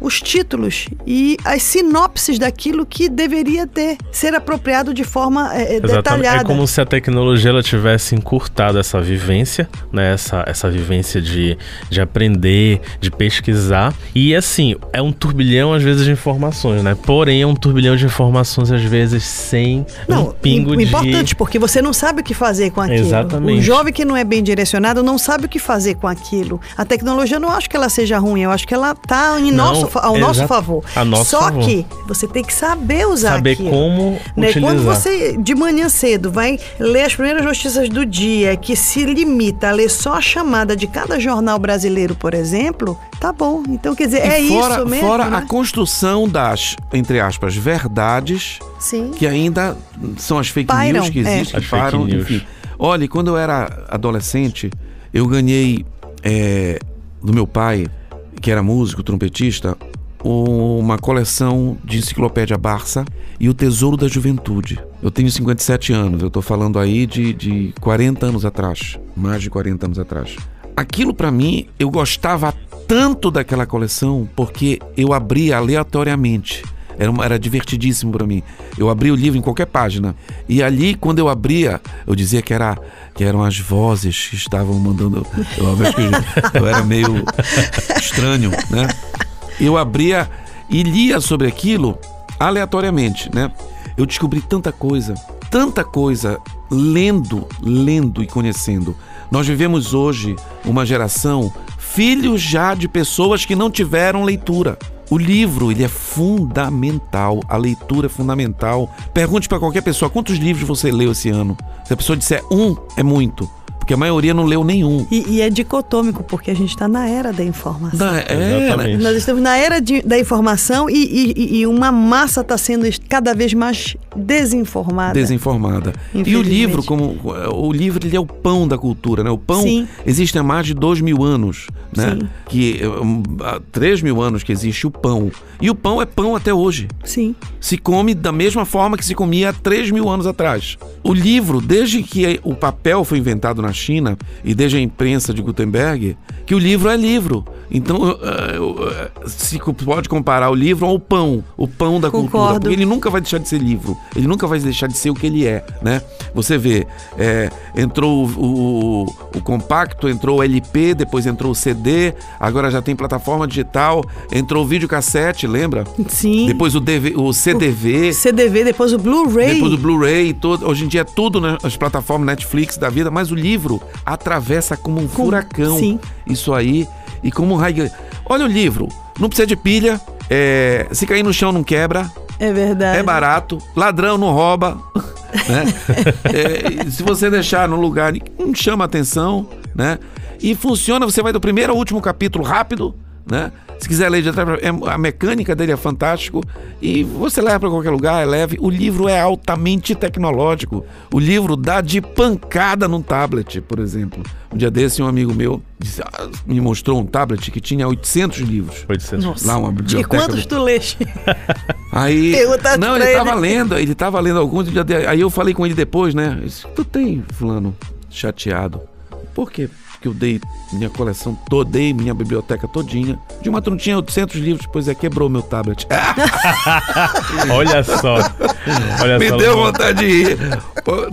os títulos e as sinopses daquilo que deveria ter, ser apropriado de forma é, é, Exatamente. detalhada. É como se a tecnologia ela tivesse encurtado essa vivência, né? Essa, essa vivência de, de aprender, de pesquisar. E assim, é um turbilhão às vezes de informações, né? Porém, é um turbilhão de informações às vezes sem Não, um pingo im- de. importante, porque você não sabe o que fazer com aquilo. Exatamente. O jovem que não é bem direcionado não sabe o que fazer com aquilo. A tecnologia eu não acho que ela seja ruim, eu acho que ela está em Não, nosso, ao nosso favor. A nosso Só favor. que você tem que saber usar Saber aquilo. como Né? utilizar. Quando você, de manhã cedo, vai ler as primeiras notícias do dia, que se limita a ler só a chamada de cada jornal brasileiro, por exemplo, tá bom. Então, quer dizer, E é fora, isso mesmo. Fora né? a construção das, entre aspas, verdades Sim. que ainda são as fake Pairam, news que é. existem, As que fake param, news. enfim. Olha, quando eu era adolescente, eu ganhei é, do meu pai, que era músico, trompetista, uma coleção de enciclopédia Barça e o Tesouro da Juventude. Eu tenho 57 anos, eu tô falando aí de, de 40 anos atrás, mais de 40 anos atrás. Aquilo pra mim, eu gostava tanto daquela coleção porque eu abria aleatoriamente. Era, uma- era divertidíssimo pra mim. Eu abria o livro em qualquer página. E ali, quando eu abria, eu dizia que, era, que eram as vozes que estavam mandando. Eu, que eu era meio estranho, né? Eu abria e lia sobre aquilo aleatoriamente, né? Eu descobri tanta coisa, tanta coisa lendo, lendo e conhecendo. Nós vivemos hoje uma geração filhos já de pessoas que não tiveram leitura. O livro, ele é fundamental, a leitura é fundamental. Pergunte para qualquer pessoa quantos livros você leu esse ano. Se a pessoa disser um, é muito. Porque a maioria não leu nenhum. E, e é dicotômico, porque a gente está na era da informação. Da- é, né? Exatamente. Nós estamos na era de- da informação e, e- e uma massa está sendo cada vez mais desinformada. desinformada. E o livro, como o livro, ele é o pão da cultura, né? O pão Sim. existe há mais de dois mil anos, né? Sim. Que há três mil anos que existe o pão. E o pão é pão até hoje. Sim. Se come da mesma forma que se comia há três mil anos atrás. O livro, desde que o papel foi inventado na China e desde a imprensa de Gutenberg, que o livro é livro. Então, se pode comparar o livro ao pão, o pão da cultura. Concordo. Porque ele nunca vai deixar de ser livro. Ele nunca vai deixar de ser o que ele é, né? Você vê, é, entrou o, o- o compacto, entrou o LP, depois entrou o CD, agora já tem plataforma digital, entrou o videocassete, lembra? Sim. Depois o, DV, o CDV, CDV, depois o Blu-ray. depois o Blu-ray, hoje em dia é tudo nas plataformas Netflix da vida, mas o livro atravessa como um furacão. sim. Isso aí. E como um raio. Olha o livro, não precisa de pilha, é, se cair no chão não quebra, É verdade. é barato, ladrão não rouba, né? É, se você deixar no lugar, não chama atenção, né? E funciona, você vai do primeiro ao último capítulo rápido, né? Se quiser ler de atrás, é- a mecânica dele é fantástico e você leva para qualquer lugar, é leve. O livro é altamente tecnológico. O livro dá de pancada num tablet, por exemplo. Um dia desse, um amigo meu disse, ah, me mostrou um tablet que tinha 800 livros. 800. Nossa. Lá, uma E biblioteca quantos do- tu leste? Aí. Não, ele tava ele. lendo, ele tava lendo alguns. Aí eu falei com ele depois, né? Eu disse, Tu tem, fulano, chateado. Por quê? Porque eu dei minha coleção toda, dei minha biblioteca todinha. De uma tu não tinha 800 livros, depois é, quebrou meu tablet. Olha só. Olha Me só. deu Lu. vontade de ir.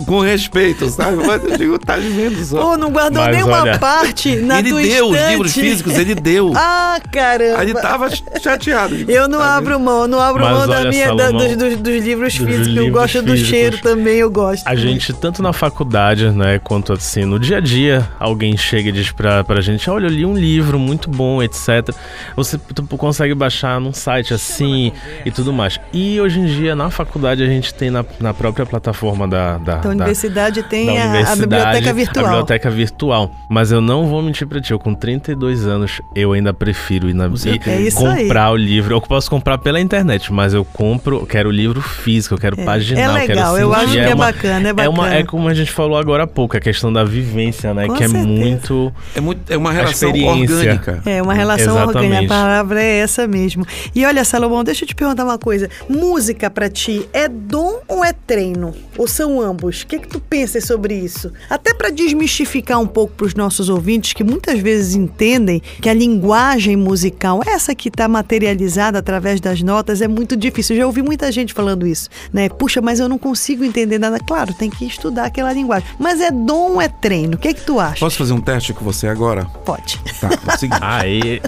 Com respeito, sabe? Mas eu digo, tá vendo só. Pô, não guardou Mas nenhuma olha, parte na ele tua deu os livros físicos, ele deu. Ah, caramba. Aí ele tava chateado. Eu não Tá abro mão, não abro Mas mão da minha, da- dos, dos- dos livros dos físicos. eu livros gosto do físicos. cheiro também, eu gosto. A gente, tanto na faculdade, né, quanto assim, no dia a dia, alguém chega e diz pra, pra gente, olha, eu li um livro muito bom, etc. Você tu consegue baixar num site assim e tudo mais. E hoje em dia, na faculdade, a gente tem na, na própria plataforma da, da, Então, a da- universidade tem da a- a, universidade, biblioteca virtual. A biblioteca virtual. Mas eu não vou mentir pra ti, eu com 32 anos, eu ainda prefiro ir na e. É comprar o livro. Eu posso comprar pela internet, mas eu compro, eu quero o livro físico, eu quero É, paginar, é eu quero legal, eu sentir. acho que é uma- bacana, é É, uma, bacana. é como a gente falou agora há pouco, a questão da vivência, né? Com que é certeza. Muito. É, muito, é uma relação orgânica. É, uma relação Exatamente. orgânica, a palavra é essa mesmo. E olha, Salomão, deixa eu te perguntar uma coisa. Música pra ti é dom ou é treino? Ou são ambos? O que que tu pensas sobre isso? Até pra desmistificar um pouco pros nossos ouvintes que muitas vezes entendem que a linguagem musical, essa que tá materializada através das notas, é muito difícil. Eu já ouvi muita gente falando isso, né? Puxa, mas eu não consigo entender nada. Claro, tem que estudar aquela linguagem. Mas é dom ou é treino? O que que tu acha? Posso fazer um teste com você agora? Pode. Tá, é o seguinte. Aí.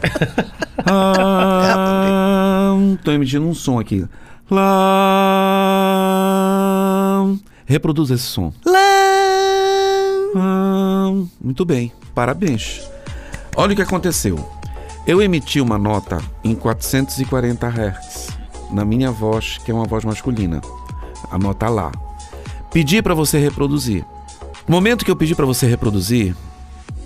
Ah, tô emitindo um som aqui. Lá. Reproduz esse som. Lá. Ah, muito bem, parabéns. Olha o que aconteceu. Eu emiti uma nota em 440 Hz na minha voz, que é uma voz masculina. A nota lá. Pedi para você reproduzir. No momento que eu pedi para você reproduzir,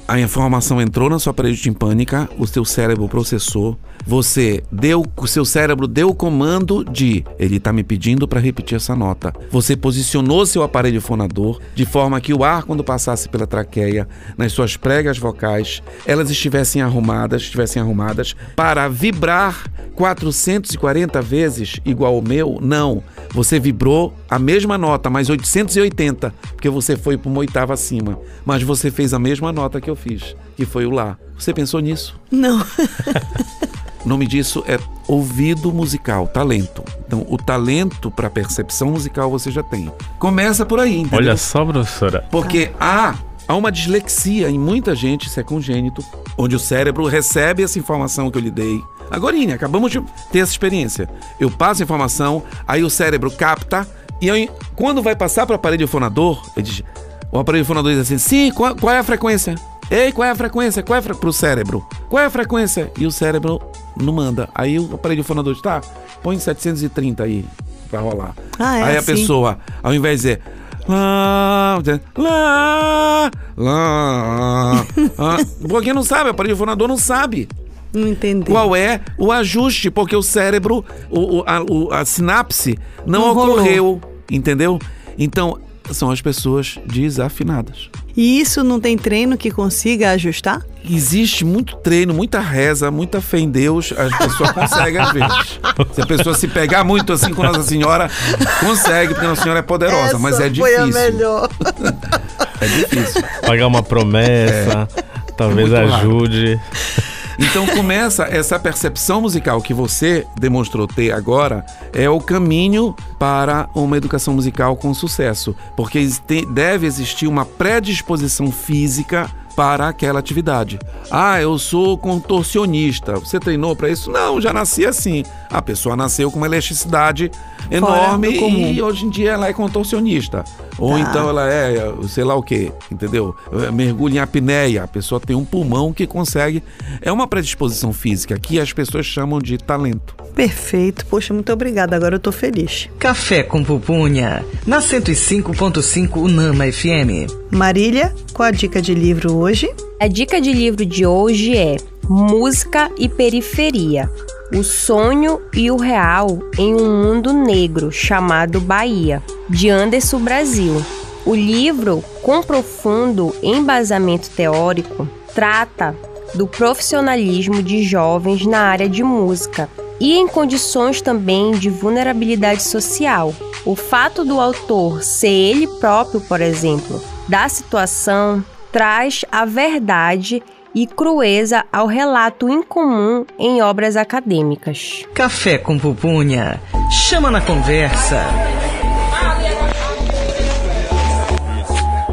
a informação entrou na sua parede timpânica, o seu cérebro processou, você deu, o seu cérebro deu o comando de ele está me pedindo para repetir essa nota. Você posicionou seu aparelho fonador de forma que o ar quando passasse pela traqueia, nas suas pregas vocais, elas estivessem arrumadas, estivessem arrumadas para vibrar 440 vezes igual ao meu? Não. Você vibrou a mesma nota, mais 880, porque você foi para uma oitava acima. Mas você fez a mesma nota que eu fiz, que foi o Lá. Você pensou nisso? Não. O nome disso é ouvido musical, talento. Então, o talento para percepção musical você já tem. Começa por aí, entendeu? Olha só, professora. Porque há, há uma dislexia em muita gente, isso é congênito, onde o cérebro recebe essa informação que eu lhe dei. Agora, acabamos de ter essa experiência. Eu passo a informação, aí o cérebro capta, e eu- quando vai passar para o aparelho fonador, ele diz, o aparelho fonador diz assim: sim, qual, qual é a frequência? Ei, qual é a frequência? Qual é a fre... Pro cérebro. Qual é a frequência? E o cérebro não manda. Aí o aparelho fonador diz: tá, põe 730 aí pra rolar. Ah, é aí a assim? pessoa, ao invés de dizer. Lá, lá, lá. Ah, porque não sabe, o aparelho fonador não sabe. Não entendi. Qual é o ajuste? Porque o cérebro, o, o- a, o- a sinapse não, Não rolou. ocorreu, entendeu? Então, são as pessoas desafinadas. E isso não tem treino que consiga ajustar? Existe muito treino, muita reza, muita fé em Deus, as pessoas conseguem às vezes. Se a pessoa se pegar muito assim com Nossa Senhora, consegue, porque Nossa Senhora é poderosa, mas é difícil. melhor. É difícil. Pagar uma promessa, talvez É muito raro. Então começa essa percepção musical que você demonstrou ter agora é o caminho para uma educação musical com sucesso, porque deve existir uma predisposição física para aquela atividade. Ah, eu sou contorcionista. Você treinou para isso? Não, já nasci assim. A pessoa nasceu com uma elasticidade enorme do comum. e hoje em dia ela é contorcionista. Ou Tá. então ela é, sei lá o que, entendeu? Mergulha em apneia, a pessoa tem um pulmão que consegue. É uma predisposição física que as pessoas chamam de talento. Perfeito. Poxa, muito obrigada. Agora eu tô feliz. Café com Pupunha, na 105.5 Unama FM. Marília, qual a dica de livro hoje? A dica de livro de hoje é Música e Periferia. O sonho e o real em um mundo negro chamado Bahia, de Anderson Brasil. O livro, com profundo embasamento teórico, trata do profissionalismo de jovens na área de música e em condições também de vulnerabilidade social. O fato do autor ser ele próprio, por exemplo, da situação, traz a verdade e crueza ao relato incomum em obras acadêmicas. Café com Pupunha, chama na conversa.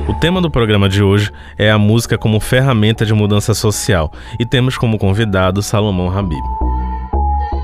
O tema do programa de hoje é a música como ferramenta de mudança social e temos como convidado Salomão Habib.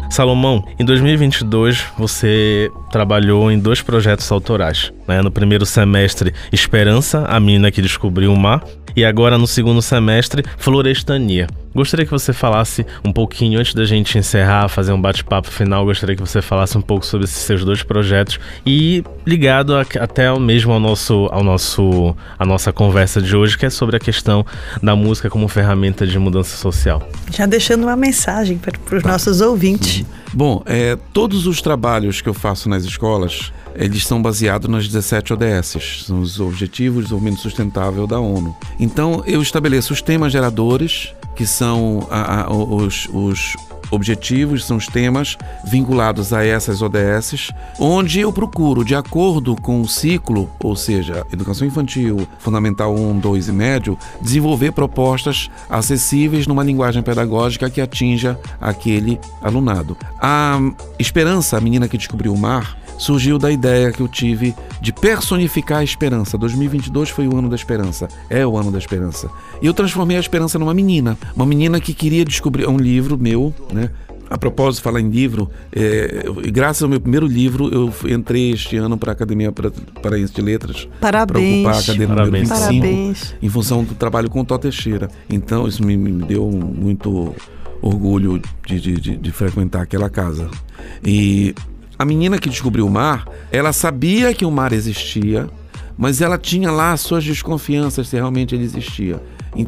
Salomão, em 2022 você trabalhou em dois projetos autorais. né? No primeiro semestre, Esperança, a menina que descobriu o mar, e agora no segundo semestre, Florestania. Gostaria que você falasse um pouquinho, antes da gente encerrar, fazer um bate-papo final, gostaria que você falasse um pouco sobre esses seus dois projetos e ligado a- até mesmo ao nosso, ao nosso, a nossa conversa de hoje, que é sobre a questão da música como ferramenta de mudança social. Já deixando uma mensagem para os nossos ouvintes. Bom, é, todos os trabalhos que eu faço nas escolas, eles são baseados nas 17 ODS, são os Objetivos de Desenvolvimento Sustentável da ONU. Então, eu estabeleço os temas geradores, que são a- a- os, os objetivos, são os temas vinculados a essas ODS, onde eu procuro, de acordo com o ciclo, ou seja, educação infantil, fundamental 1, 2 e médio, desenvolver propostas acessíveis numa linguagem pedagógica que atinja aquele alunado. A Esperança, a menina que descobriu o mar, surgiu da ideia que eu tive de personificar a esperança. 2022 foi o ano da esperança, é o ano da esperança. E eu transformei a esperança numa menina, uma menina que queria descobrir é um livro meu, né? A propósito, falar em livro, é, eu- graças ao meu primeiro livro, eu entrei este ano para a Academia Paraense de Letras. Para Parabéns. ocupar a cadeira Parabéns. número 25, Parabéns. em função do trabalho com o Tó Teixeira. Então, isso me, me deu muito orgulho de, de- de- de frequentar aquela casa. E a menina que descobriu o mar, ela sabia que o mar existia, mas ela tinha lá as suas desconfianças se realmente ele existia.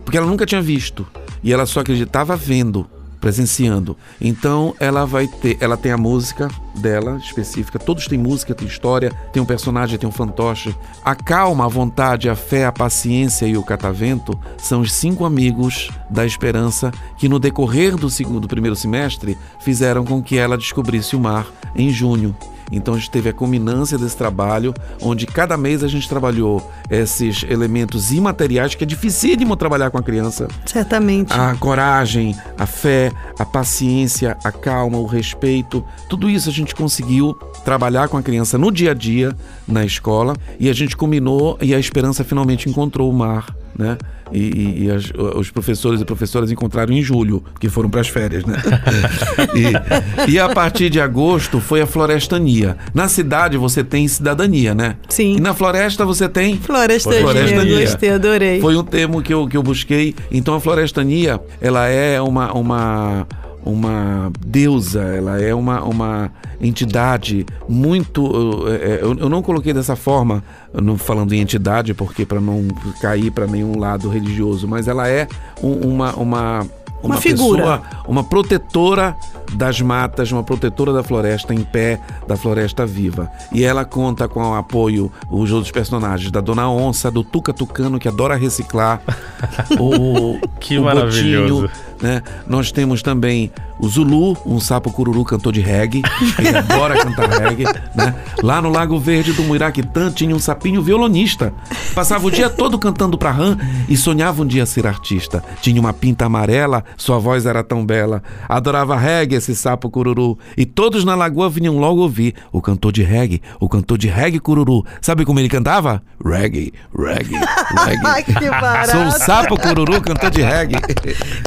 Porque ela nunca tinha visto. E ela só acreditava vendo, presenciando. Então ela vai ter, ela tem a música dela específica, todos têm música, tem história, tem um personagem, tem um fantoche. A calma, a vontade, a fé, a paciência e o catavento são os cinco amigos da esperança que no decorrer do segundo, do primeiro semestre fizeram com que ela descobrisse o mar em junho. Então a gente teve a culminância desse trabalho, onde cada mês a gente trabalhou esses elementos imateriais que é dificílimo trabalhar com a criança. Certamente. A coragem, a fé, a paciência, a calma, o respeito, tudo isso a gente conseguiu trabalhar com a criança no dia a dia na escola e a gente combinou e a esperança finalmente encontrou o mar, né? E, e- e as- os professores e professoras encontraram em julho, que foram para as férias, né? e, e a partir de agosto foi a florestania. Na cidade você tem cidadania, né? Sim. E na floresta você tem Florestania, Florestania. gostei, adorei. foi um termo que eu, que eu busquei. Então a florestania, ela é uma, uma, uma deusa, ela é uma, uma entidade muito. Eu, eu não coloquei dessa forma, não falando em entidade, porque para não cair para nenhum lado religioso, mas ela é um, uma, uma uma, uma figura. Pessoa, uma protetora das matas, uma protetora da floresta em pé, da floresta viva. E ela conta com o apoio, os outros personagens, da Dona Onça, do Tuca Tucano, que adora reciclar, o, que o maravilhoso. Botinho, né? Nós temos também o Zulu, um sapo cururu cantor de reggae, ele adora cantar reggae. Né? Lá no Lago Verde do Muiraquitã tinha um sapinho violonista. Passava o dia todo cantando pra rã e sonhava um dia ser artista. Tinha uma pinta amarela, sua voz era tão bela. Adorava reggae esse sapo cururu. E todos na lagoa vinham logo ouvir o cantor de reggae, o cantor de reggae cururu. Sabe como ele cantava? Reggae, reggae, reggae. Ai, que barato. Sou um sapo cururu, cantor de reggae.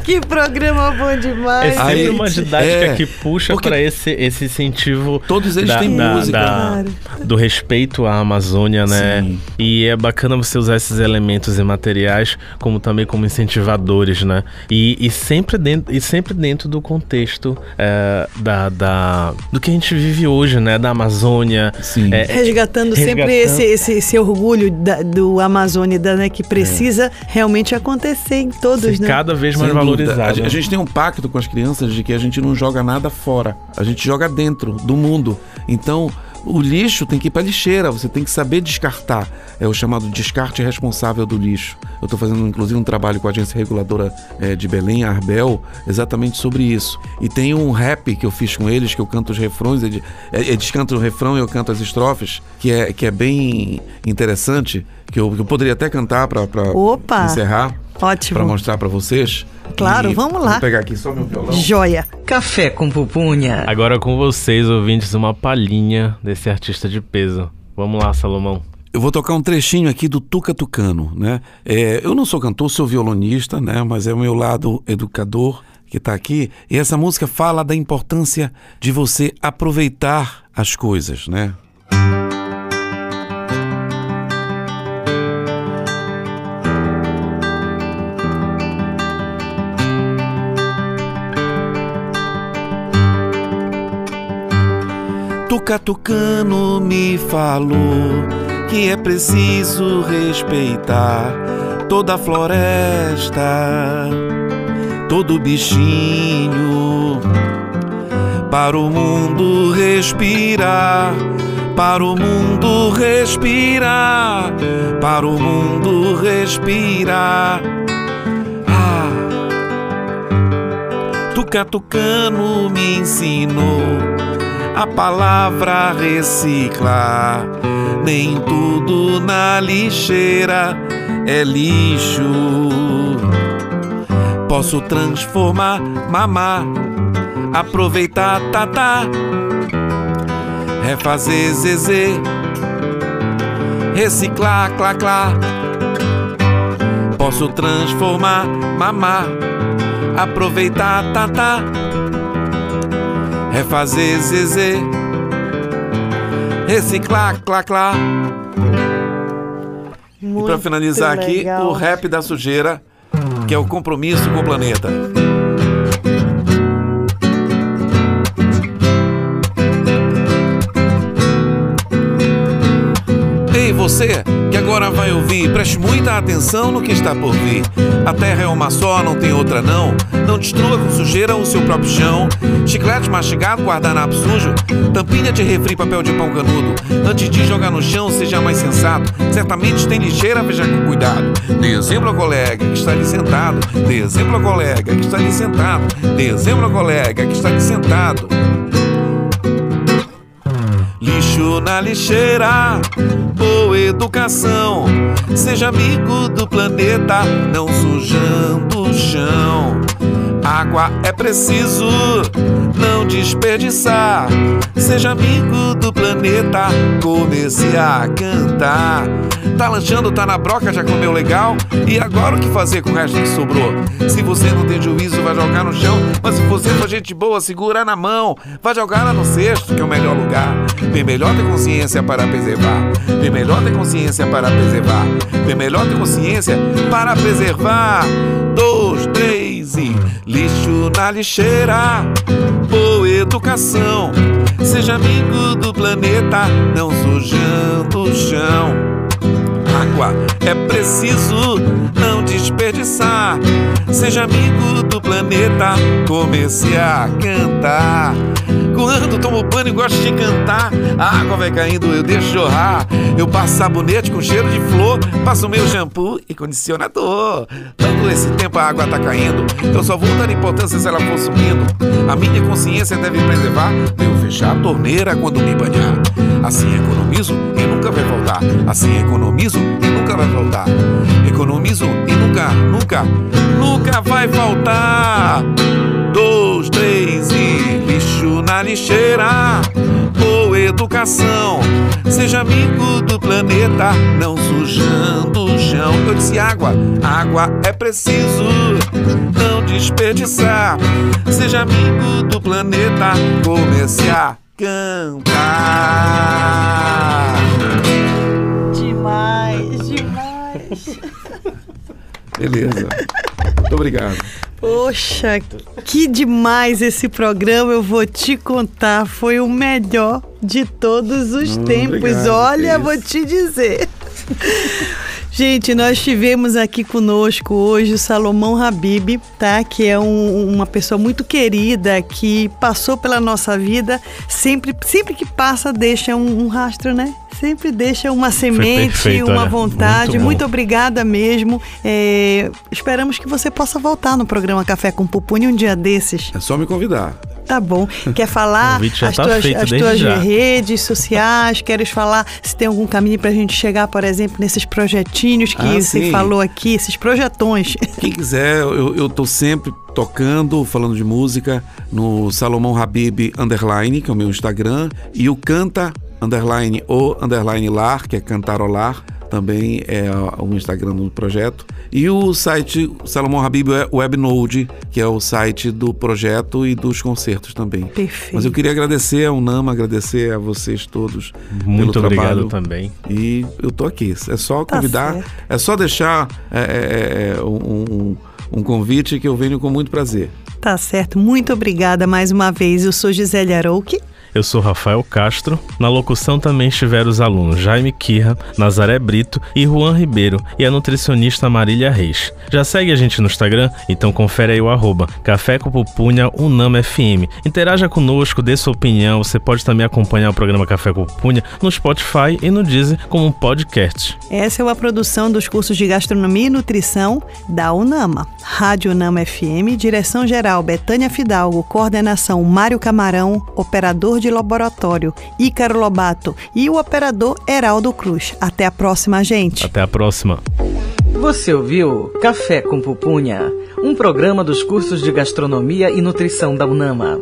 que programa bom demais. É sempre uma didática é, que puxa para esse, esse incentivo. Todos eles da, têm da, música. Da, do respeito à Amazônia, né? Sim. E é bacana você usar esses elementos e materiais como também como incentivadores, né? E, e sempre, dentro, e sempre dentro do contexto é, da, da, do que a gente vive hoje, né? Da Amazônia. Sim. É, resgatando, resgatando, sempre esse, esse, esse orgulho da, do Amazônia, né? Que precisa é. realmente acontecer em todos, Ser né? Cada vez mais valorizado. A, a gente tem um pacto com as crianças de que a gente não joga nada fora, a gente joga dentro do mundo. Então, o lixo tem que ir para lixeira, você tem que saber descartar. É o chamado descarte responsável do lixo. Eu estou fazendo inclusive um trabalho com a agência reguladora é, de Belém, a Arbel, exatamente sobre isso. E tem um rap que eu fiz com eles, que eu canto os refrões, eles, eles cantam o refrão e eu canto as estrofes, que é, que é bem interessante, que eu, que eu poderia até cantar para encerrar. Ótimo. Para mostrar para vocês. Claro, e vamos lá. Vou pegar aqui só meu violão. Joia. Café com pupunha. Agora com vocês, ouvintes, uma palhinha desse artista de peso. Vamos lá, Salomão. Eu vou tocar um trechinho aqui do Tuca Tucano, né? É, eu não sou cantor, sou violonista, né? Mas é o meu lado educador que está aqui. E essa música fala da importância de você aproveitar as coisas, né? Tuca Tucano me falou que é preciso respeitar toda a floresta, todo bichinho, para o mundo respirar, para o mundo respirar, para o mundo respirar. Ah, Tuca Tucano me ensinou a palavra reciclar. Nem tudo na lixeira é lixo. Posso transformar, mamar, aproveitar, tatá, refazer, zezê, reciclar, clá, clá. Posso transformar, mamar, aproveitar, tatá refazer zezê, reciclar, clá, clá. Muito e para finalizar legal. aqui, o rap da sujeira, que é o compromisso com o planeta. Ei, você que agora vai ouvir, preste muita atenção no que está por vir. A terra é uma só, não tem outra não. Não destrua com sujeira o seu próprio chão. Chiclete mastigado, guardanapo sujo. Tampinha de refri, papel de pão canudo. Antes de jogar no chão, seja mais sensato. Certamente tem lixeira, veja com cuidado. Dê exemplo ao colega que está ali sentado. Dê exemplo ao colega que está ali sentado. Dê exemplo ao colega que está ali sentado lixo na lixeira. Boa educação, seja amigo do planeta, não sujando o chão. Água é preciso não desperdiçar. Seja amigo do planeta, comece a cantar. Tá lanchando, tá na broca, já comeu legal? E agora o que fazer com o resto que sobrou? Se você não tem juízo, vai jogar no chão. Mas se você for gente boa, segura na mão. Vai jogar lá no cesto, que é o melhor lugar. Bem melhor ter consciência para preservar. Bem melhor ter consciência para preservar. Bem melhor ter consciência para preservar. Dois, três lixo na lixeira. Boa educação, seja amigo do planeta, não sujando o chão água é preciso não desperdiçar. Seja amigo do planeta, comece a cantar. Quando tomo banho e gosto de cantar, a água vai caindo, eu deixo jorrar. Eu passo sabonete com cheiro de flor, passo meu shampoo e condicionador. Todo esse tempo a água tá caindo, eu só vou dar importância se ela for sumindo. A minha consciência deve preservar, eu fechar a torneira quando me banhar. Assim economizo e nunca vai voltar. Assim economizo e nunca vai voltar. Economizo e nunca, nunca, nunca vai faltar. Dois, três e lixo na lixeira. Boa educação, seja amigo do planeta, não sujando o chão. Eu disse água, água é preciso não desperdiçar. Seja amigo do planeta, comece a cantar. Demais, demais. Beleza. Muito obrigado. Poxa, que demais esse programa, eu vou te contar, foi o melhor de todos os Hum, tempos. obrigado, Olha, vou te dizer. Gente, nós tivemos aqui conosco hoje o Salomão Habib, tá? Que é um- uma pessoa muito querida, que passou pela nossa vida, sempre, sempre que passa deixa um, um rastro, né? Sempre deixa uma semente, perfeito, uma olha, vontade. muito. Muito obrigada mesmo. É, esperamos que você possa voltar no programa Café com Pupunha um dia desses. É só me convidar. Tá bom. Quer falar as tá tuas, as tuas já. redes sociais? Queres falar se tem algum caminho pra gente chegar, por exemplo, nesses projetinhos que Ah, você sim. falou aqui, esses projetões? Quem quiser, eu, eu tô sempre tocando, falando de música, no Salomão Habib Underline, que é o meu Instagram, e o Canta Underline ou Underline Lar, que é Cantarolar, também é o Instagram do projeto. E o site Salomão Habib Webnode, que é o site do projeto e dos concertos também. Perfeito. Mas eu queria agradecer ao Nama, agradecer a vocês todos Muito pelo obrigado trabalho. também. E eu tô aqui. É só Tá convidar, certo. é só deixar é, é, é, um, um- um convite que eu venho com muito prazer. Tá certo. Muito obrigada mais uma vez. Eu sou Gisele Arouque. Eu sou Rafael Castro. Na locução também estiveram os alunos Jaime Kirra, Nazaré Brito e Juan Ribeiro e a nutricionista Marília Reis. Já segue a gente no Instagram? Então confere aí o arroba Café com Pupunha Unama FM. Interaja conosco, dê sua opinião. Você pode também acompanhar o programa Café com Pupunha no Spotify e no Deezer como um podcast. Essa é uma produção dos cursos de Gastronomia e Nutrição da UNAMA. Rádio UNAMA FM, direção geral Betânia Fidalgo, coordenação Mário Camarão, operador de laboratório Ícaro Lobato e o operador Heraldo Cruz. Até a próxima, gente. Até a próxima. Você ouviu Café com Pupunha, um programa dos cursos de Gastronomia e Nutrição da UNAMA.